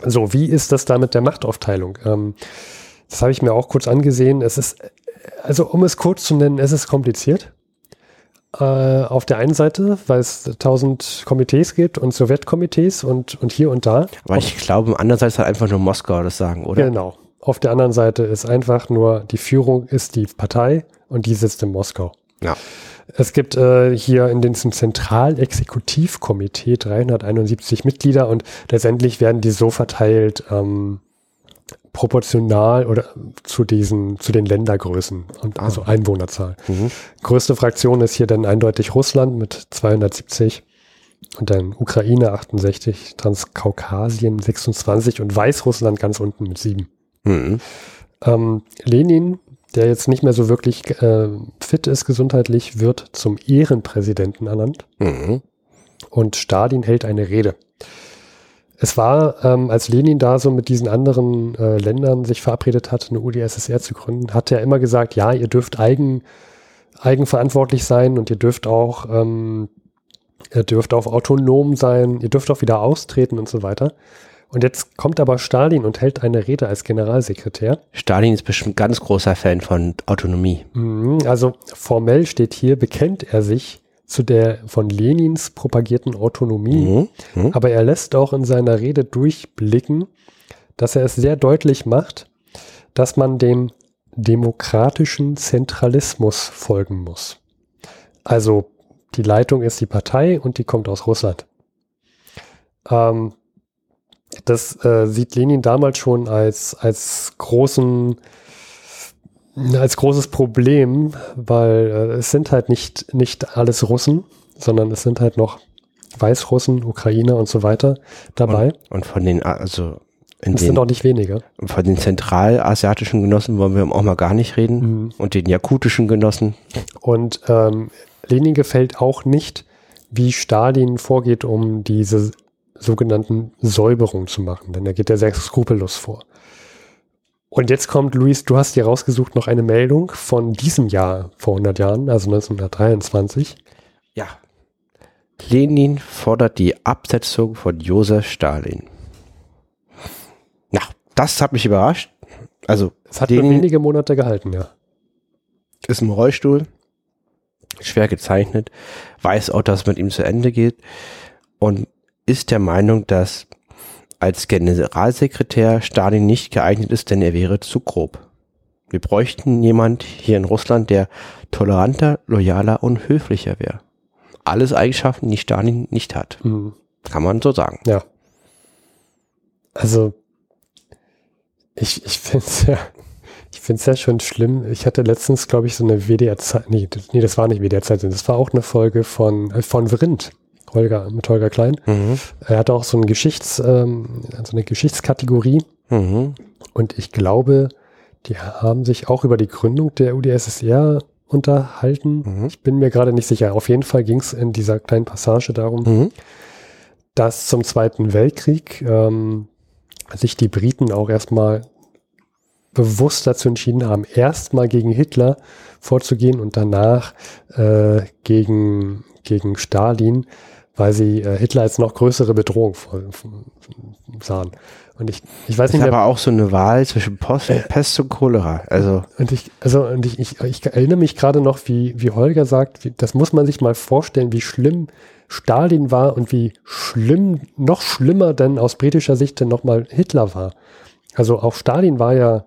Speaker 2: So, wie ist das da mit der Machtaufteilung? Ähm, das habe ich mir auch kurz angesehen. Es ist, also um es kurz zu nennen, es ist kompliziert. Äh, auf der einen Seite, weil es tausend Komitees gibt und Sowjetkomitees und, und hier und da.
Speaker 1: Aber ich glaube, andererseits hat einfach nur Moskau das sagen, oder?
Speaker 2: Genau. Auf der anderen Seite ist einfach nur, die Führung ist die Partei und die sitzt in Moskau.
Speaker 1: Ja.
Speaker 2: Es gibt äh, hier in diesem Zentralexekutivkomitee 371 Mitglieder und letztendlich werden die so verteilt, ähm, proportional oder zu diesen, zu den Ländergrößen und ah. also Einwohnerzahl. Mhm. Größte Fraktion ist hier dann eindeutig Russland mit 270 und dann Ukraine 68, Transkaukasien 26 und Weißrussland ganz unten mit 7. Mhm. Ähm, Lenin, der jetzt nicht mehr so wirklich äh, fit ist gesundheitlich, wird zum Ehrenpräsidenten ernannt. Mhm. Und Stalin hält eine Rede. Es war, ähm, als Lenin da so mit diesen anderen äh, Ländern sich verabredet hat, eine UdSSR zu gründen, hat er immer gesagt, ja, ihr dürft eigen, eigenverantwortlich sein und ihr dürft auch, ähm, ihr dürft auch autonom sein, ihr dürft auch wieder austreten und so weiter. Und jetzt kommt aber Stalin und hält eine Rede als Generalsekretär.
Speaker 1: Stalin ist bestimmt ganz großer Fan von Autonomie.
Speaker 2: Mhm, also formell steht hier, bekennt er sich zu der von Lenins propagierten Autonomie. Mhm. Mhm. Aber er lässt auch in seiner Rede durchblicken, dass er es sehr deutlich macht, dass man dem demokratischen Zentralismus folgen muss. Also die Leitung ist die Partei und die kommt aus Russland. Ähm, das äh, sieht Lenin damals schon als, als großen als großes Problem, weil äh, es sind halt nicht, nicht alles Russen, sondern es sind halt noch Weißrussen, Ukrainer und so weiter dabei.
Speaker 1: Und, und von den, also
Speaker 2: in das den, sind auch nicht weniger.
Speaker 1: Von den zentralasiatischen Genossen wollen wir auch mal gar nicht reden. Mhm. Und den jakutischen Genossen.
Speaker 2: Und ähm, Lenin gefällt auch nicht, wie Stalin vorgeht, um diese sogenannten Säuberungen zu machen. Denn er geht ja sehr skrupellos vor. Und jetzt kommt, Luis, du hast dir rausgesucht noch eine Meldung von diesem Jahr, vor 100 Jahren, also 1923.
Speaker 1: Ja. Lenin fordert die Absetzung von Josef Stalin. Na, das hat mich überrascht. Also,
Speaker 2: es hat Lenin wenige Monate gehalten, ja.
Speaker 1: Ist im Rollstuhl, schwer gezeichnet, weiß auch, dass es mit ihm zu Ende geht und ist der Meinung, dass als Generalsekretär Stalin nicht geeignet ist, denn er wäre zu grob. Wir bräuchten jemand hier in Russland, der toleranter, loyaler und höflicher wäre. Alles Eigenschaften, die Stalin nicht hat. Mhm. Kann man so sagen.
Speaker 2: Ja. Also, ich, ich finde es ja, ich finde es ja schon schlimm. Ich hatte letztens, glaube ich, so eine WDR-Zeit, nee, nee, das war nicht WDR-Zeit, das war auch eine Folge von, äh, von Vrindt. Holger, mit Holger Klein. Mhm. Er hatte auch so ein Geschichts, ähm, so eine Geschichtskategorie. Mhm. Und ich glaube, die haben sich auch über die Gründung der UdSSR unterhalten. Mhm. Ich bin mir gerade nicht sicher. Auf jeden Fall ging es in dieser kleinen Passage darum, mhm. dass zum Zweiten Weltkrieg ähm, sich die Briten auch erstmal bewusst dazu entschieden haben, erstmal gegen Hitler vorzugehen und danach äh, gegen, gegen Stalin, weil sie äh, Hitler als noch größere Bedrohung sahen. Und ich, ich weiß das nicht
Speaker 1: mehr. aber auch so eine Wahl zwischen Post, äh, Pest und Cholera. Also
Speaker 2: und ich, also und ich, ich, ich erinnere mich gerade noch, wie, wie Holger sagt, wie, das muss man sich mal vorstellen, wie schlimm Stalin war und wie schlimm, noch schlimmer denn aus britischer Sicht denn nochmal Hitler war. Also auch Stalin war ja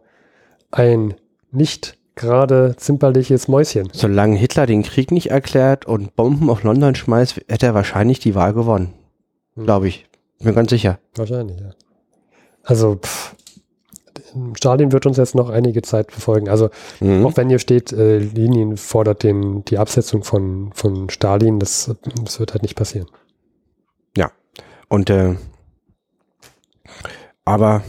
Speaker 2: ein nicht gerade zimperliches Mäuschen.
Speaker 1: Solange Hitler den Krieg nicht erklärt und Bomben auf London schmeißt, hätte er wahrscheinlich die Wahl gewonnen. Hm. Glaube ich. Bin ganz sicher.
Speaker 2: Wahrscheinlich, ja. Also, pff, Stalin wird uns jetzt noch einige Zeit verfolgen. Also, mhm. auch wenn hier steht, äh, Lenin fordert den, die Absetzung von, von Stalin, das, das wird halt nicht passieren.
Speaker 1: Ja. Und äh, Aber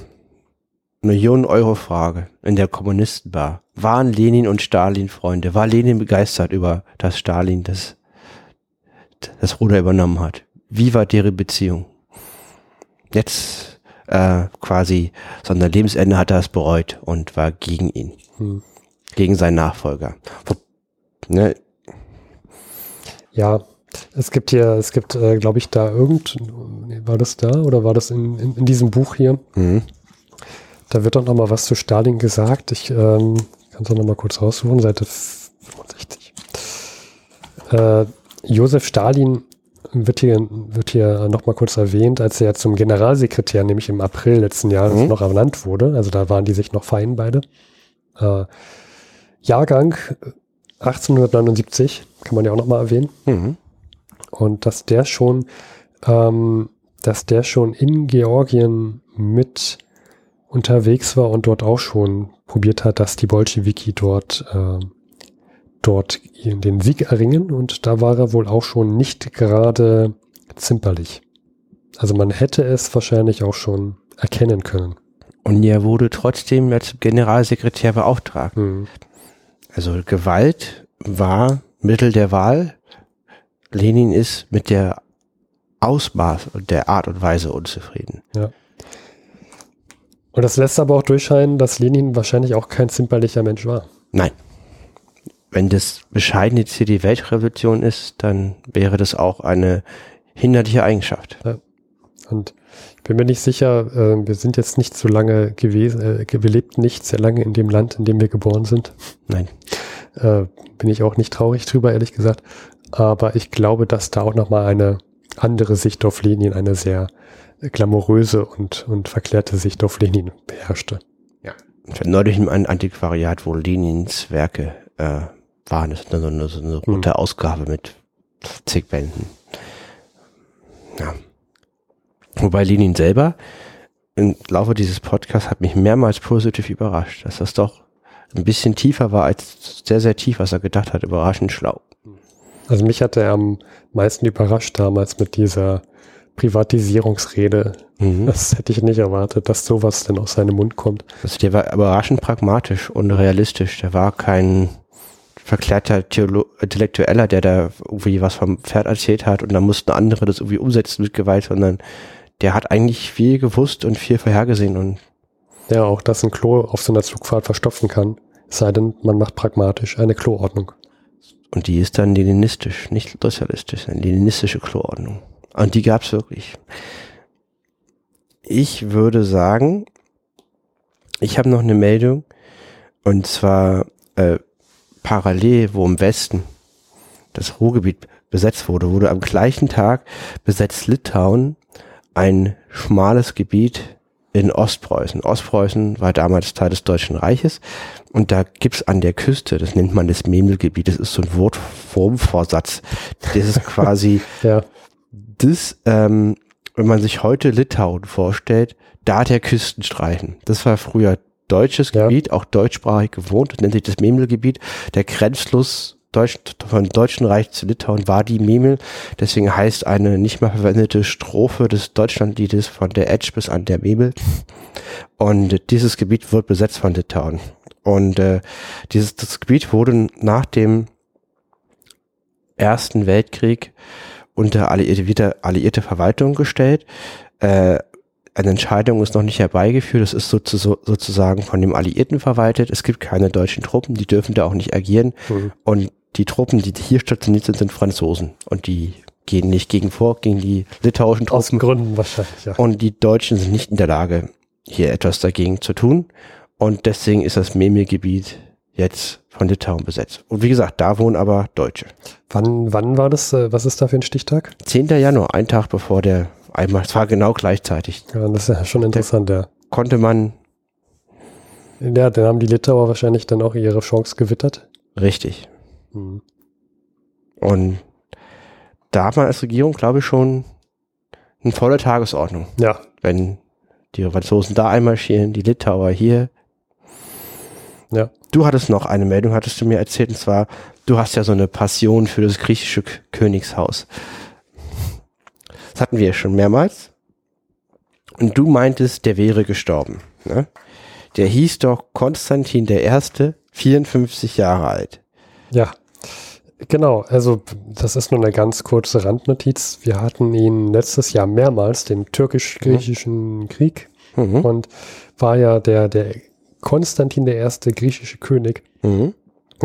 Speaker 1: Millionen Euro Frage in der Kommunistenbar. Waren Lenin und Stalin Freunde? War Lenin begeistert über das Stalin das, das Ruder übernommen hat? Wie war deren Beziehung? Jetzt äh, quasi, sondern Lebensende hat er es bereut und war gegen ihn. Hm. Gegen seinen Nachfolger. Ne?
Speaker 2: Ja, es gibt hier, es gibt, äh, glaube ich, da irgend, war das da oder war das in, in, in diesem Buch hier? Mhm. Da wird doch noch mal was zu Stalin gesagt. Ich ähm, kann es noch mal kurz raussuchen, Seite 65. Äh, Josef Stalin wird hier, wird hier noch mal kurz erwähnt, als er zum Generalsekretär, nämlich im April letzten Jahres, mhm. noch ernannt wurde. Also da waren die sich noch fein beide. Äh, Jahrgang 1879, kann man ja auch noch mal erwähnen. Mhm. Und dass der schon, ähm, dass der schon in Georgien mit unterwegs war und dort auch schon probiert hat, dass die Bolschewiki dort, äh, dort den Sieg erringen. Und da war er wohl auch schon nicht gerade zimperlich. Also man hätte es wahrscheinlich auch schon erkennen können.
Speaker 1: Und er wurde trotzdem als Generalsekretär beauftragt. Mhm. Also Gewalt war Mittel der Wahl. Lenin ist mit der Ausmaß und der Art und Weise unzufrieden.
Speaker 2: Ja. Und das lässt aber auch durchscheinen, dass Lenin wahrscheinlich auch kein zimperlicher Mensch war.
Speaker 1: Nein. Wenn das bescheidene jetzt hier die Weltrevolution ist, dann wäre das auch eine hinderliche Eigenschaft. Ja.
Speaker 2: Und ich bin mir nicht sicher, äh, wir sind jetzt nicht so lange gewesen, äh, wir lebten nicht sehr lange in dem Land, in dem wir geboren sind.
Speaker 1: Nein.
Speaker 2: Äh, bin ich auch nicht traurig drüber, ehrlich gesagt. Aber ich glaube, dass da auch nochmal eine andere Sicht auf Lenin, eine sehr glamouröse und, und verklärte Sicht auf Lenin beherrschte.
Speaker 1: Ja. Neulich ein Antiquariat, wo Lenins Werke äh, waren. Das ist so eine, so eine rote hm. Ausgabe mit zig Bänden. Ja. Wobei Lenin selber im Laufe dieses Podcasts hat mich mehrmals positiv überrascht, dass das doch ein bisschen tiefer war als sehr, sehr tief, was er gedacht hat. Überraschend schlau.
Speaker 2: Also mich hat er am meisten überrascht damals mit dieser Privatisierungsrede. Mhm. Das hätte ich nicht erwartet, dass sowas denn aus seinem Mund kommt.
Speaker 1: Also der war überraschend pragmatisch und realistisch. Der war kein verklärter Theolo Intellektueller, der da irgendwie was vom Pferd erzählt hat und dann mussten andere das irgendwie umsetzen mit Gewalt, sondern der hat eigentlich viel gewusst und viel vorhergesehen und
Speaker 2: ja, auch dass ein Klo auf so einer Zugfahrt verstopfen kann, es sei denn, man macht pragmatisch eine Kloordnung.
Speaker 1: Und die ist dann leninistisch, nicht sozialistisch, eine leninistische Kloordnung. Und die gab's wirklich. Ich würde sagen, ich habe noch eine Meldung und zwar äh, parallel, wo im Westen das Ruhrgebiet besetzt wurde, wurde am gleichen Tag besetzt Litauen ein schmales Gebiet in Ostpreußen. Ostpreußen war damals Teil des Deutschen Reiches und da gibt's an der Küste, das nennt man das Memelgebiet, das ist so ein Wortformvorsatz. Das ist quasi *laughs* ja das, ähm, wenn man sich heute Litauen vorstellt, da der Küstenstreifen. Das war früher deutsches ja. Gebiet, auch deutschsprachig gewohnt, nennt sich das Memelgebiet. Der Grenzfluss Deutsch, vom Deutschen Reich zu Litauen war die Memel. Deswegen heißt eine nicht mehr verwendete Strophe des Deutschlandliedes von der Edge bis an der Memel. Und dieses Gebiet wird besetzt von Litauen. Und äh, dieses das Gebiet wurde nach dem Ersten Weltkrieg unter alliierte, wieder alliierte Verwaltung gestellt. Äh, eine Entscheidung ist noch nicht herbeigeführt, das ist sozusagen von dem Alliierten verwaltet. Es gibt keine deutschen Truppen, die dürfen da auch nicht agieren. Mhm. Und die Truppen, die hier stationiert sind, sind Franzosen. Und die gehen nicht gegen vor, gegen die litauischen Truppen. Aus
Speaker 2: Gründen wahrscheinlich,
Speaker 1: ja. Und die Deutschen sind nicht in der Lage, hier etwas dagegen zu tun. Und deswegen ist das Memel-Gebiet jetzt von Litauen besetzt. Und wie gesagt, da wohnen aber Deutsche.
Speaker 2: Wann, wann war das? Äh, was ist da für ein Stichtag?
Speaker 1: 10. Januar, ein Tag bevor der einmal, es war genau gleichzeitig.
Speaker 2: Ja, das ist ja schon interessant, ja.
Speaker 1: Konnte man.
Speaker 2: Ja, dann haben die Litauer wahrscheinlich dann auch ihre Chance gewittert.
Speaker 1: Richtig. Hm. Und da hat man als Regierung, glaube ich, schon eine volle Tagesordnung.
Speaker 2: Ja.
Speaker 1: Wenn die Franzosen da einmarschieren, die Litauer hier. Ja. Du hattest noch eine Meldung, hattest du mir erzählt, und zwar, du hast ja so eine Passion für das griechische Königshaus. Das hatten wir schon mehrmals. Und du meintest, der wäre gestorben. Ne? Der hieß doch Konstantin der Erste, 54 Jahre alt.
Speaker 2: Ja, genau. Also das ist nur eine ganz kurze Randnotiz. Wir hatten ihn letztes Jahr mehrmals, den türkisch-griechischen Krieg.
Speaker 1: Mhm.
Speaker 2: Und war ja der, der Konstantin der erste griechische König,
Speaker 1: Mhm.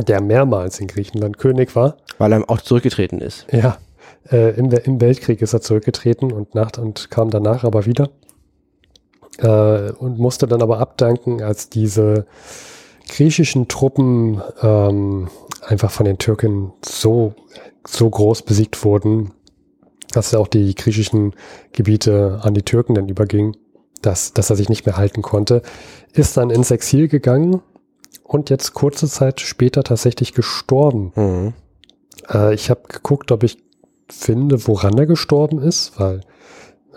Speaker 2: der mehrmals in Griechenland König war.
Speaker 1: Weil er auch zurückgetreten ist.
Speaker 2: Ja, äh, im, im Weltkrieg ist er zurückgetreten und, nach, und kam danach aber wieder. Äh, und musste dann aber abdanken, als diese griechischen Truppen ähm, einfach von den Türken so, so groß besiegt wurden, dass auch die griechischen Gebiete an die Türken dann übergingen, dass, dass er sich nicht mehr halten konnte, ist dann ins Exil gegangen und jetzt kurze Zeit später tatsächlich gestorben.
Speaker 1: Mhm.
Speaker 2: Äh, ich habe geguckt, ob ich finde, woran er gestorben ist, weil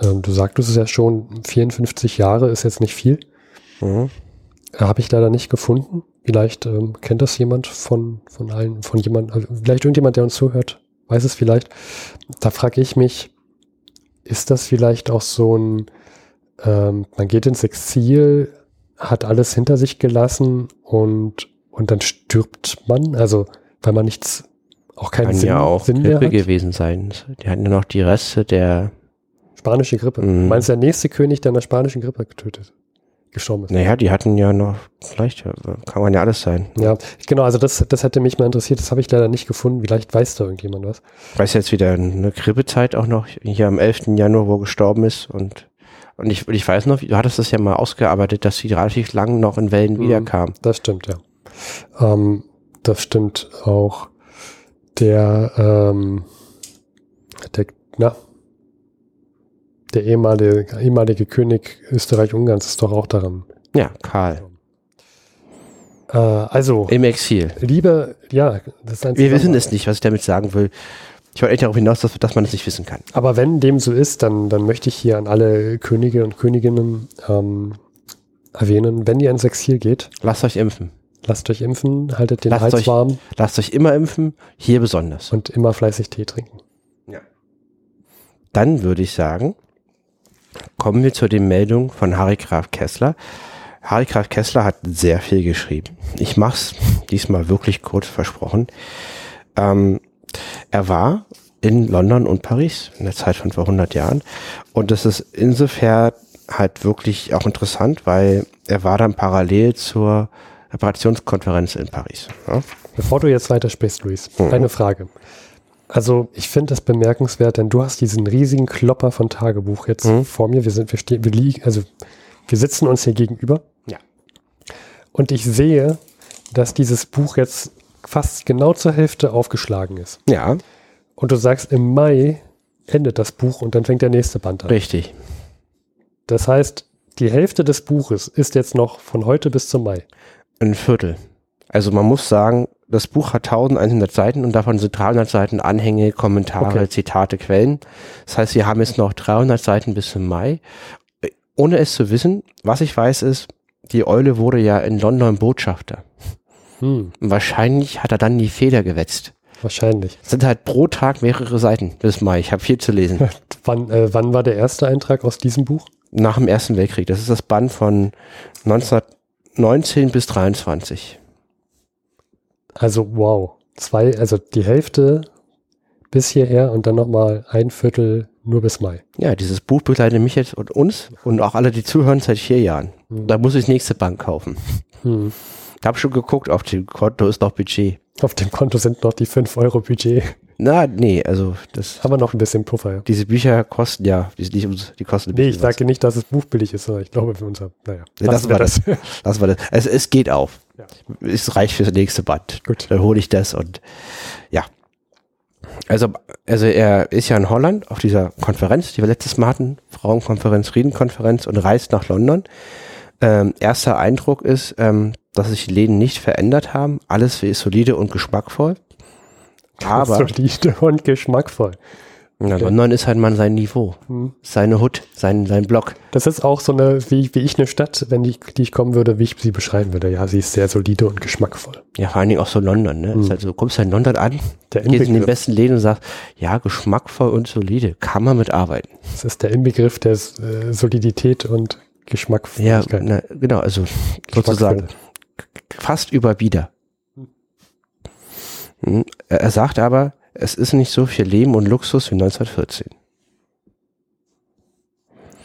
Speaker 2: ähm, du sagtest es ja schon, 54 Jahre ist jetzt nicht viel.
Speaker 1: Mhm.
Speaker 2: Äh, habe ich leider nicht gefunden. Vielleicht ähm, kennt das jemand von, von allen, von jemand, äh, vielleicht irgendjemand, der uns zuhört, weiß es vielleicht. Da frage ich mich, ist das vielleicht auch so ein, ähm, man geht ins Exil, hat alles hinter sich gelassen und, und dann stirbt man, also weil man nichts, auch keinen
Speaker 1: Kann
Speaker 2: Sinn,
Speaker 1: ja auch
Speaker 2: Sinn mehr
Speaker 1: Grippe gewesen sein. Die hatten ja noch die Reste der,
Speaker 2: Spanische Grippe.
Speaker 1: Mhm.
Speaker 2: Meinst du, der nächste König, der an der spanischen Grippe getötet, gestorben ist?
Speaker 1: naja, die hatten ja noch, vielleicht ja, kann man ja alles sein.
Speaker 2: Ja, genau, also das, das hätte mich mal interessiert, das habe ich leider nicht gefunden. Vielleicht weiß da irgendjemand was.
Speaker 1: Ich weiß jetzt wieder eine Grippezeit auch noch, hier am 11. Januar, wo er gestorben ist und und ich, und ich weiß noch, du hattest das ja mal ausgearbeitet, dass sie relativ lang noch in Wellen
Speaker 2: Mhm.
Speaker 1: wiederkam.
Speaker 2: Das stimmt, ja. Ähm, das stimmt auch. Der, ähm, der, na, der ehemalige, ehemalige König Österreich-Ungarns ist doch auch daran.
Speaker 1: Ja, Karl.
Speaker 2: Äh, also,
Speaker 1: Im Exil.
Speaker 2: liebe, ja, das ist ein
Speaker 1: Wir wissen es nicht, was ich damit sagen will. Ich wollte echt darauf hinaus, dass, dass man es nicht wissen kann.
Speaker 2: Aber wenn dem so ist, dann, dann möchte ich hier an alle Könige und Königinnen ähm, erwähnen, wenn ihr ins Exil geht,
Speaker 1: Lasst euch impfen.
Speaker 2: lasst euch impfen, haltet den
Speaker 1: Lasst
Speaker 2: Hals
Speaker 1: euch-
Speaker 2: warm
Speaker 1: Lasst euch immer impfen, hier besonders.
Speaker 2: und immer fleißig Tee trinken.
Speaker 1: Dann würde ich sagen, kommen wir zu den Meldungen von Harry Graf Kessler. Harry Graf Kessler hat sehr viel geschrieben. Ich mach's diesmal wirklich kurz versprochen. Ähm, er war in London und Paris in der Zeit von vor 100 Jahren. Und das ist insofern halt wirklich auch interessant, weil er war dann parallel zur Reparationskonferenz in Paris. Ja?
Speaker 2: Bevor du jetzt weitersprichst, Luis,
Speaker 1: Mhm.
Speaker 2: eine Frage. Also ich finde das bemerkenswert, denn du hast diesen riesigen Klopper von Tagebuch jetzt
Speaker 1: Mhm.
Speaker 2: vor mir. Wir sind, wir stehen, wir liegen, also wir sitzen uns hier gegenüber.
Speaker 1: Ja.
Speaker 2: Und ich sehe, dass dieses Buch jetzt fast genau zur Hälfte aufgeschlagen ist.
Speaker 1: Ja,
Speaker 2: Und du sagst, im Mai endet das Buch und dann fängt der nächste Band an.
Speaker 1: richtig.
Speaker 2: Das heißt, die Hälfte des Buches ist jetzt noch von heute bis zum Mai.
Speaker 1: Ein Viertel. Also man muss sagen, das Buch hat 1100 Seiten und davon sind 300 Seiten Anhänge, Kommentare,
Speaker 2: Okay.
Speaker 1: Zitate, Quellen. Das heißt, wir haben jetzt noch 300 Seiten bis zum Mai. Ohne es zu wissen, was ich weiß ist, die Eule wurde ja in London Botschafter.
Speaker 2: Hm,
Speaker 1: Und wahrscheinlich hat er dann die Feder gewetzt.
Speaker 2: wahrscheinlich.
Speaker 1: Es sind halt pro Tag mehrere Seiten bis Mai. Ich habe viel zu lesen. *laughs*
Speaker 2: Wann, äh, wann war der erste Eintrag aus diesem Buch?
Speaker 1: Nach dem Ersten Weltkrieg. Das ist das Band von 1919 bis 23.
Speaker 2: Also wow. Zwei, also die Hälfte bis hierher und dann nochmal ein Viertel nur bis Mai.
Speaker 1: Ja, dieses Buch begleitet mich jetzt und uns und auch alle, die zuhören, seit vier Jahren. Da muss ich das nächste Bank kaufen.
Speaker 2: Hm.
Speaker 1: Ich habe schon geguckt, auf dem Konto ist noch Budget.
Speaker 2: Auf dem Konto sind noch die 5 Euro Budget.
Speaker 1: Na, nee, also das,
Speaker 2: Haben wir noch ein bisschen Puffer. Ja.
Speaker 1: diese Bücher kosten ja, die, die, die kosten
Speaker 2: Nee, ich
Speaker 1: was.
Speaker 2: sage nicht, dass das Buch billig ist, sondern ich glaube für unser, naja.
Speaker 1: Ja,
Speaker 2: lassen
Speaker 1: das *laughs*
Speaker 2: wir
Speaker 1: war Das war das. Also es geht auf.
Speaker 2: Ja.
Speaker 1: Es reicht fürs nächste Band.
Speaker 2: Gut.
Speaker 1: Dann hole ich das und ja. Also, also er ist ja in Holland auf dieser Konferenz, die wir letztes Mal hatten, Frauenkonferenz, Friedenkonferenz und reist nach London. Ähm, erster Eindruck ist, ähm, dass sich die Läden nicht verändert haben. Alles ist solide und geschmackvoll. Aber *laughs*
Speaker 2: Solide und geschmackvoll.
Speaker 1: Ja, London ist halt mal sein Niveau,
Speaker 2: Hm.
Speaker 1: seine Hut, sein, sein Block.
Speaker 2: Das ist auch so eine, wie, wie ich eine Stadt, wenn ich, die ich kommen würde, wie ich sie beschreiben würde. Ja, sie ist sehr solide und geschmackvoll.
Speaker 1: Ja, vor allen Dingen auch so London, ne? Ist halt so, du kommst halt in London an,
Speaker 2: Der
Speaker 1: gehst in den besten Läden und sagst, ja, geschmackvoll und solide, kann man mitarbeiten.
Speaker 2: das ist der Inbegriff der äh, Solidität und
Speaker 1: Ja,
Speaker 2: Geschmackvolligkeit.
Speaker 1: na, genau, also sozusagen fast über Bieder. Hm, er sagt aber, es ist nicht so viel Leben und Luxus wie 1914.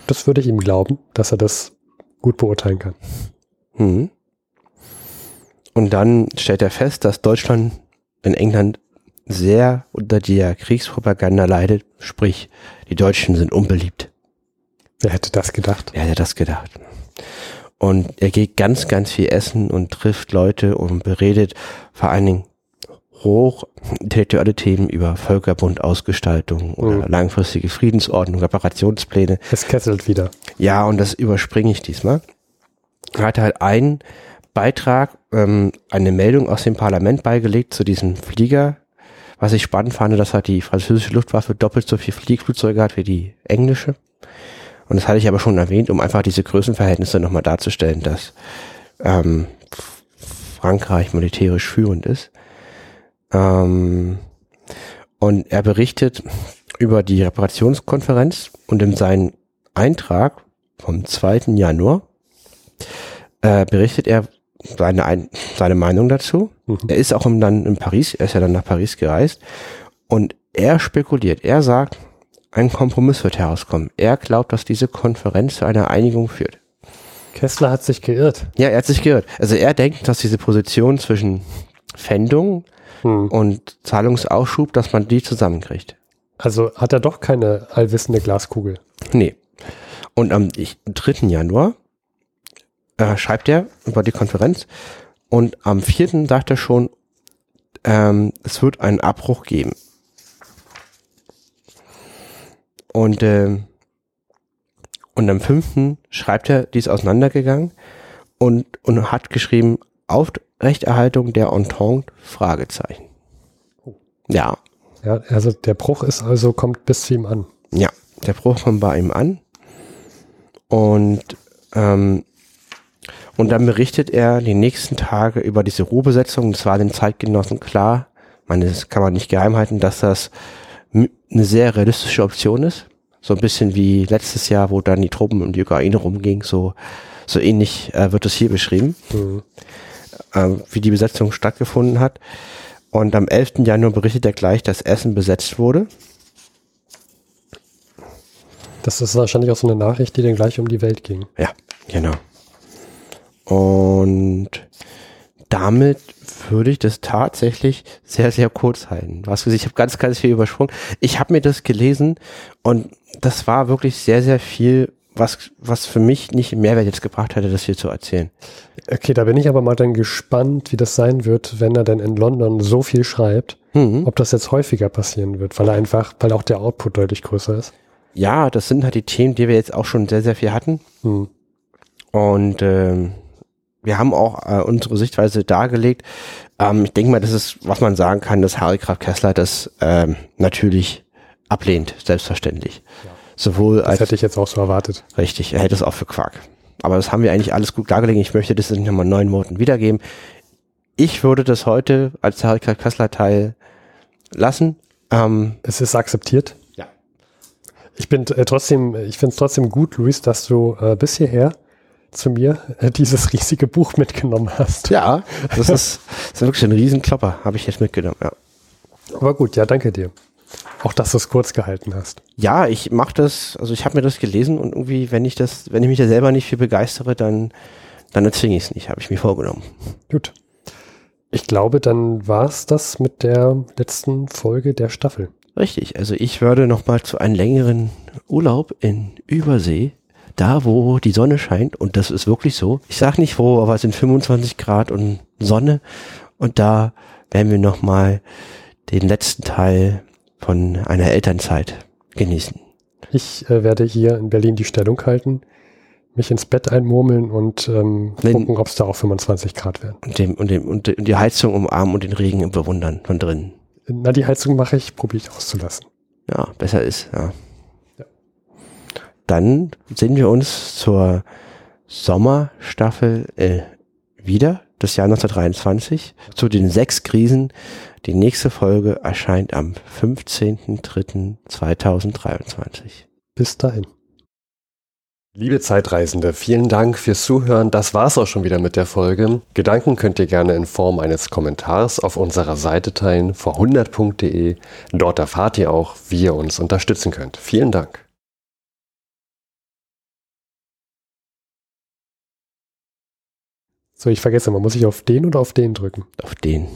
Speaker 2: Das würde ich ihm glauben, dass er das gut beurteilen kann.
Speaker 1: Mhm. Und dann stellt er fest, dass Deutschland in England sehr unter der Kriegspropaganda leidet, sprich, die Deutschen sind unbeliebt.
Speaker 2: Wer hätte das gedacht?
Speaker 1: Wer hätte das gedacht? Und er geht ganz, ganz viel essen und trifft Leute und beredet vor allen Dingen hoch intellektuelle Themen über Völkerbund, Ausgestaltung oder
Speaker 2: Mhm.
Speaker 1: langfristige Friedensordnung, Reparationspläne.
Speaker 2: Es kesselt wieder.
Speaker 1: Ja, und das überspringe ich diesmal. Er hatte halt einen Beitrag, ähm, eine Meldung aus dem Parlament beigelegt zu diesem Flieger. Was ich spannend fand, dass halt die französische Luftwaffe doppelt so viel Fliegflugzeuge hat wie die englische. Und das hatte ich aber schon erwähnt, um einfach diese Größenverhältnisse nochmal darzustellen, dass ähm, Frankreich militärisch führend ist. Ähm, und er berichtet über die Reparationskonferenz und in seinem Eintrag vom 2. Januar äh, berichtet er seine, Ein seine Meinung dazu.
Speaker 2: Mhm.
Speaker 1: Er ist auch im, dann in Paris, er ist ja dann nach Paris gereist und er spekuliert, er sagt, ein Kompromiss wird herauskommen. Er glaubt, dass diese Konferenz zu einer Einigung führt.
Speaker 2: Kessler hat sich geirrt.
Speaker 1: Ja, er hat sich gehört. Also er denkt, dass diese Position zwischen Fändung
Speaker 2: Hm.
Speaker 1: und Zahlungsausschub, dass man die zusammenkriegt.
Speaker 2: Also hat er doch keine allwissende Glaskugel.
Speaker 1: Nee. Und am ich- 3. Januar äh, schreibt er über die Konferenz und am 4. sagt er schon, ähm, es wird einen Abbruch geben. Und, ähm, und am 5. schreibt er, die ist auseinandergegangen und, und hat geschrieben, Aufrechterhaltung der Entente, Fragezeichen. Ja,
Speaker 2: Ja, also der Bruch ist also, kommt bis zu ihm an.
Speaker 1: Ja, der Bruch kommt bei ihm an und ähm, und dann berichtet er die nächsten Tage über diese Ruhebesetzung. Das war den Zeitgenossen klar. Ich meine, das kann man nicht geheim halten, dass das eine sehr realistische Option ist. So ein bisschen wie letztes Jahr, wo dann die Truppen um die Ukraine rumging. So, so ähnlich äh, wird es hier beschrieben
Speaker 2: Hm.
Speaker 1: Äh, wie die Besetzung stattgefunden hat. Und am 11. Januar berichtet er gleich, dass Essen besetzt wurde.
Speaker 2: Das ist wahrscheinlich auch so eine Nachricht, die dann gleich um die Welt ging.
Speaker 1: Ja, genau. Und damit würde ich das tatsächlich sehr, sehr kurz halten. Du hast gesehen, ich habe ganz, ganz viel übersprungen. Ich habe mir das gelesen und das war wirklich sehr, sehr viel, was, was für mich nicht Mehrwert jetzt gebracht hätte, das hier zu erzählen.
Speaker 2: Okay, da bin ich aber mal dann gespannt, wie das sein wird, wenn er denn in London so viel schreibt,
Speaker 1: Mhm.
Speaker 2: ob das jetzt häufiger passieren wird, weil er einfach, weil auch der Output deutlich größer ist.
Speaker 1: Ja, das sind halt die Themen, die wir jetzt auch schon sehr, sehr viel hatten.
Speaker 2: Hm.
Speaker 1: Und ähm, wir haben auch äh, unsere Sichtweise dargelegt. Ähm, ich denke mal, das ist, was man sagen kann, dass Harry Graf Kessler das ähm, natürlich ablehnt, selbstverständlich. Sowohl
Speaker 2: Das
Speaker 1: als
Speaker 2: hätte ich jetzt auch so erwartet.
Speaker 1: richtig, er hält es auch für Quark. Aber das haben wir eigentlich alles gut dargelegt. Ich möchte das nicht nochmal in neun Worten wiedergeben. Ich würde das heute als Harry Graf Kessler Teil lassen. Ähm,
Speaker 2: Es ist akzeptiert.
Speaker 1: Ja.
Speaker 2: Ich bin äh, trotzdem, ich finde es trotzdem gut, Luis, dass du äh, bis hierher zu mir äh, dieses riesige Buch mitgenommen hast.
Speaker 1: ja, das ist, das ist wirklich ein Riesenklopper, habe ich jetzt mitgenommen. Ja.
Speaker 2: Aber gut, ja, danke dir. Auch, dass du es kurz gehalten hast.
Speaker 1: Ja, ich mache das, also ich habe mir das gelesen und irgendwie, wenn ich das, wenn ich mich da selber nicht für begeistere, dann, dann erzwinge ich es nicht, habe ich mir vorgenommen.
Speaker 2: Gut. Ich glaube, dann war es das mit der letzten Folge der Staffel.
Speaker 1: Richtig, also ich würde nochmal zu einem längeren Urlaub in Übersee, da wo die Sonne scheint und das ist wirklich so. Ich sag nicht wo, aber es sind 25 Grad und Sonne und da werden wir nochmal den letzten Teil von einer Elternzeit genießen.
Speaker 2: Ich äh, werde hier in Berlin die Stellung halten, mich ins Bett einmurmeln und ähm, gucken, ob es da auch 25 Grad werden.
Speaker 1: Und, dem, und, dem, und die Heizung umarmen und den Regen bewundern von drinnen.
Speaker 2: Na, die Heizung mache ich, probiere ich auszulassen.
Speaker 1: ja, besser ist. Ja. ja. Dann sehen wir uns zur Sommerstaffel äh, wieder, das Jahr 1923, zu den sechs Krisen. Die nächste Folge erscheint am 15.03.2023.
Speaker 3: Bis dahin.
Speaker 2: Liebe Zeitreisende, vielen Dank fürs Zuhören. Das war's auch schon wieder mit der Folge. Gedanken könnt ihr gerne in Form eines Kommentars auf unserer Seite teilen, vor100.de. Dort erfahrt ihr auch, wie ihr uns unterstützen könnt. Vielen Dank.
Speaker 3: So, ich vergesse, man muss sich auf den oder auf den drücken?
Speaker 1: Auf den.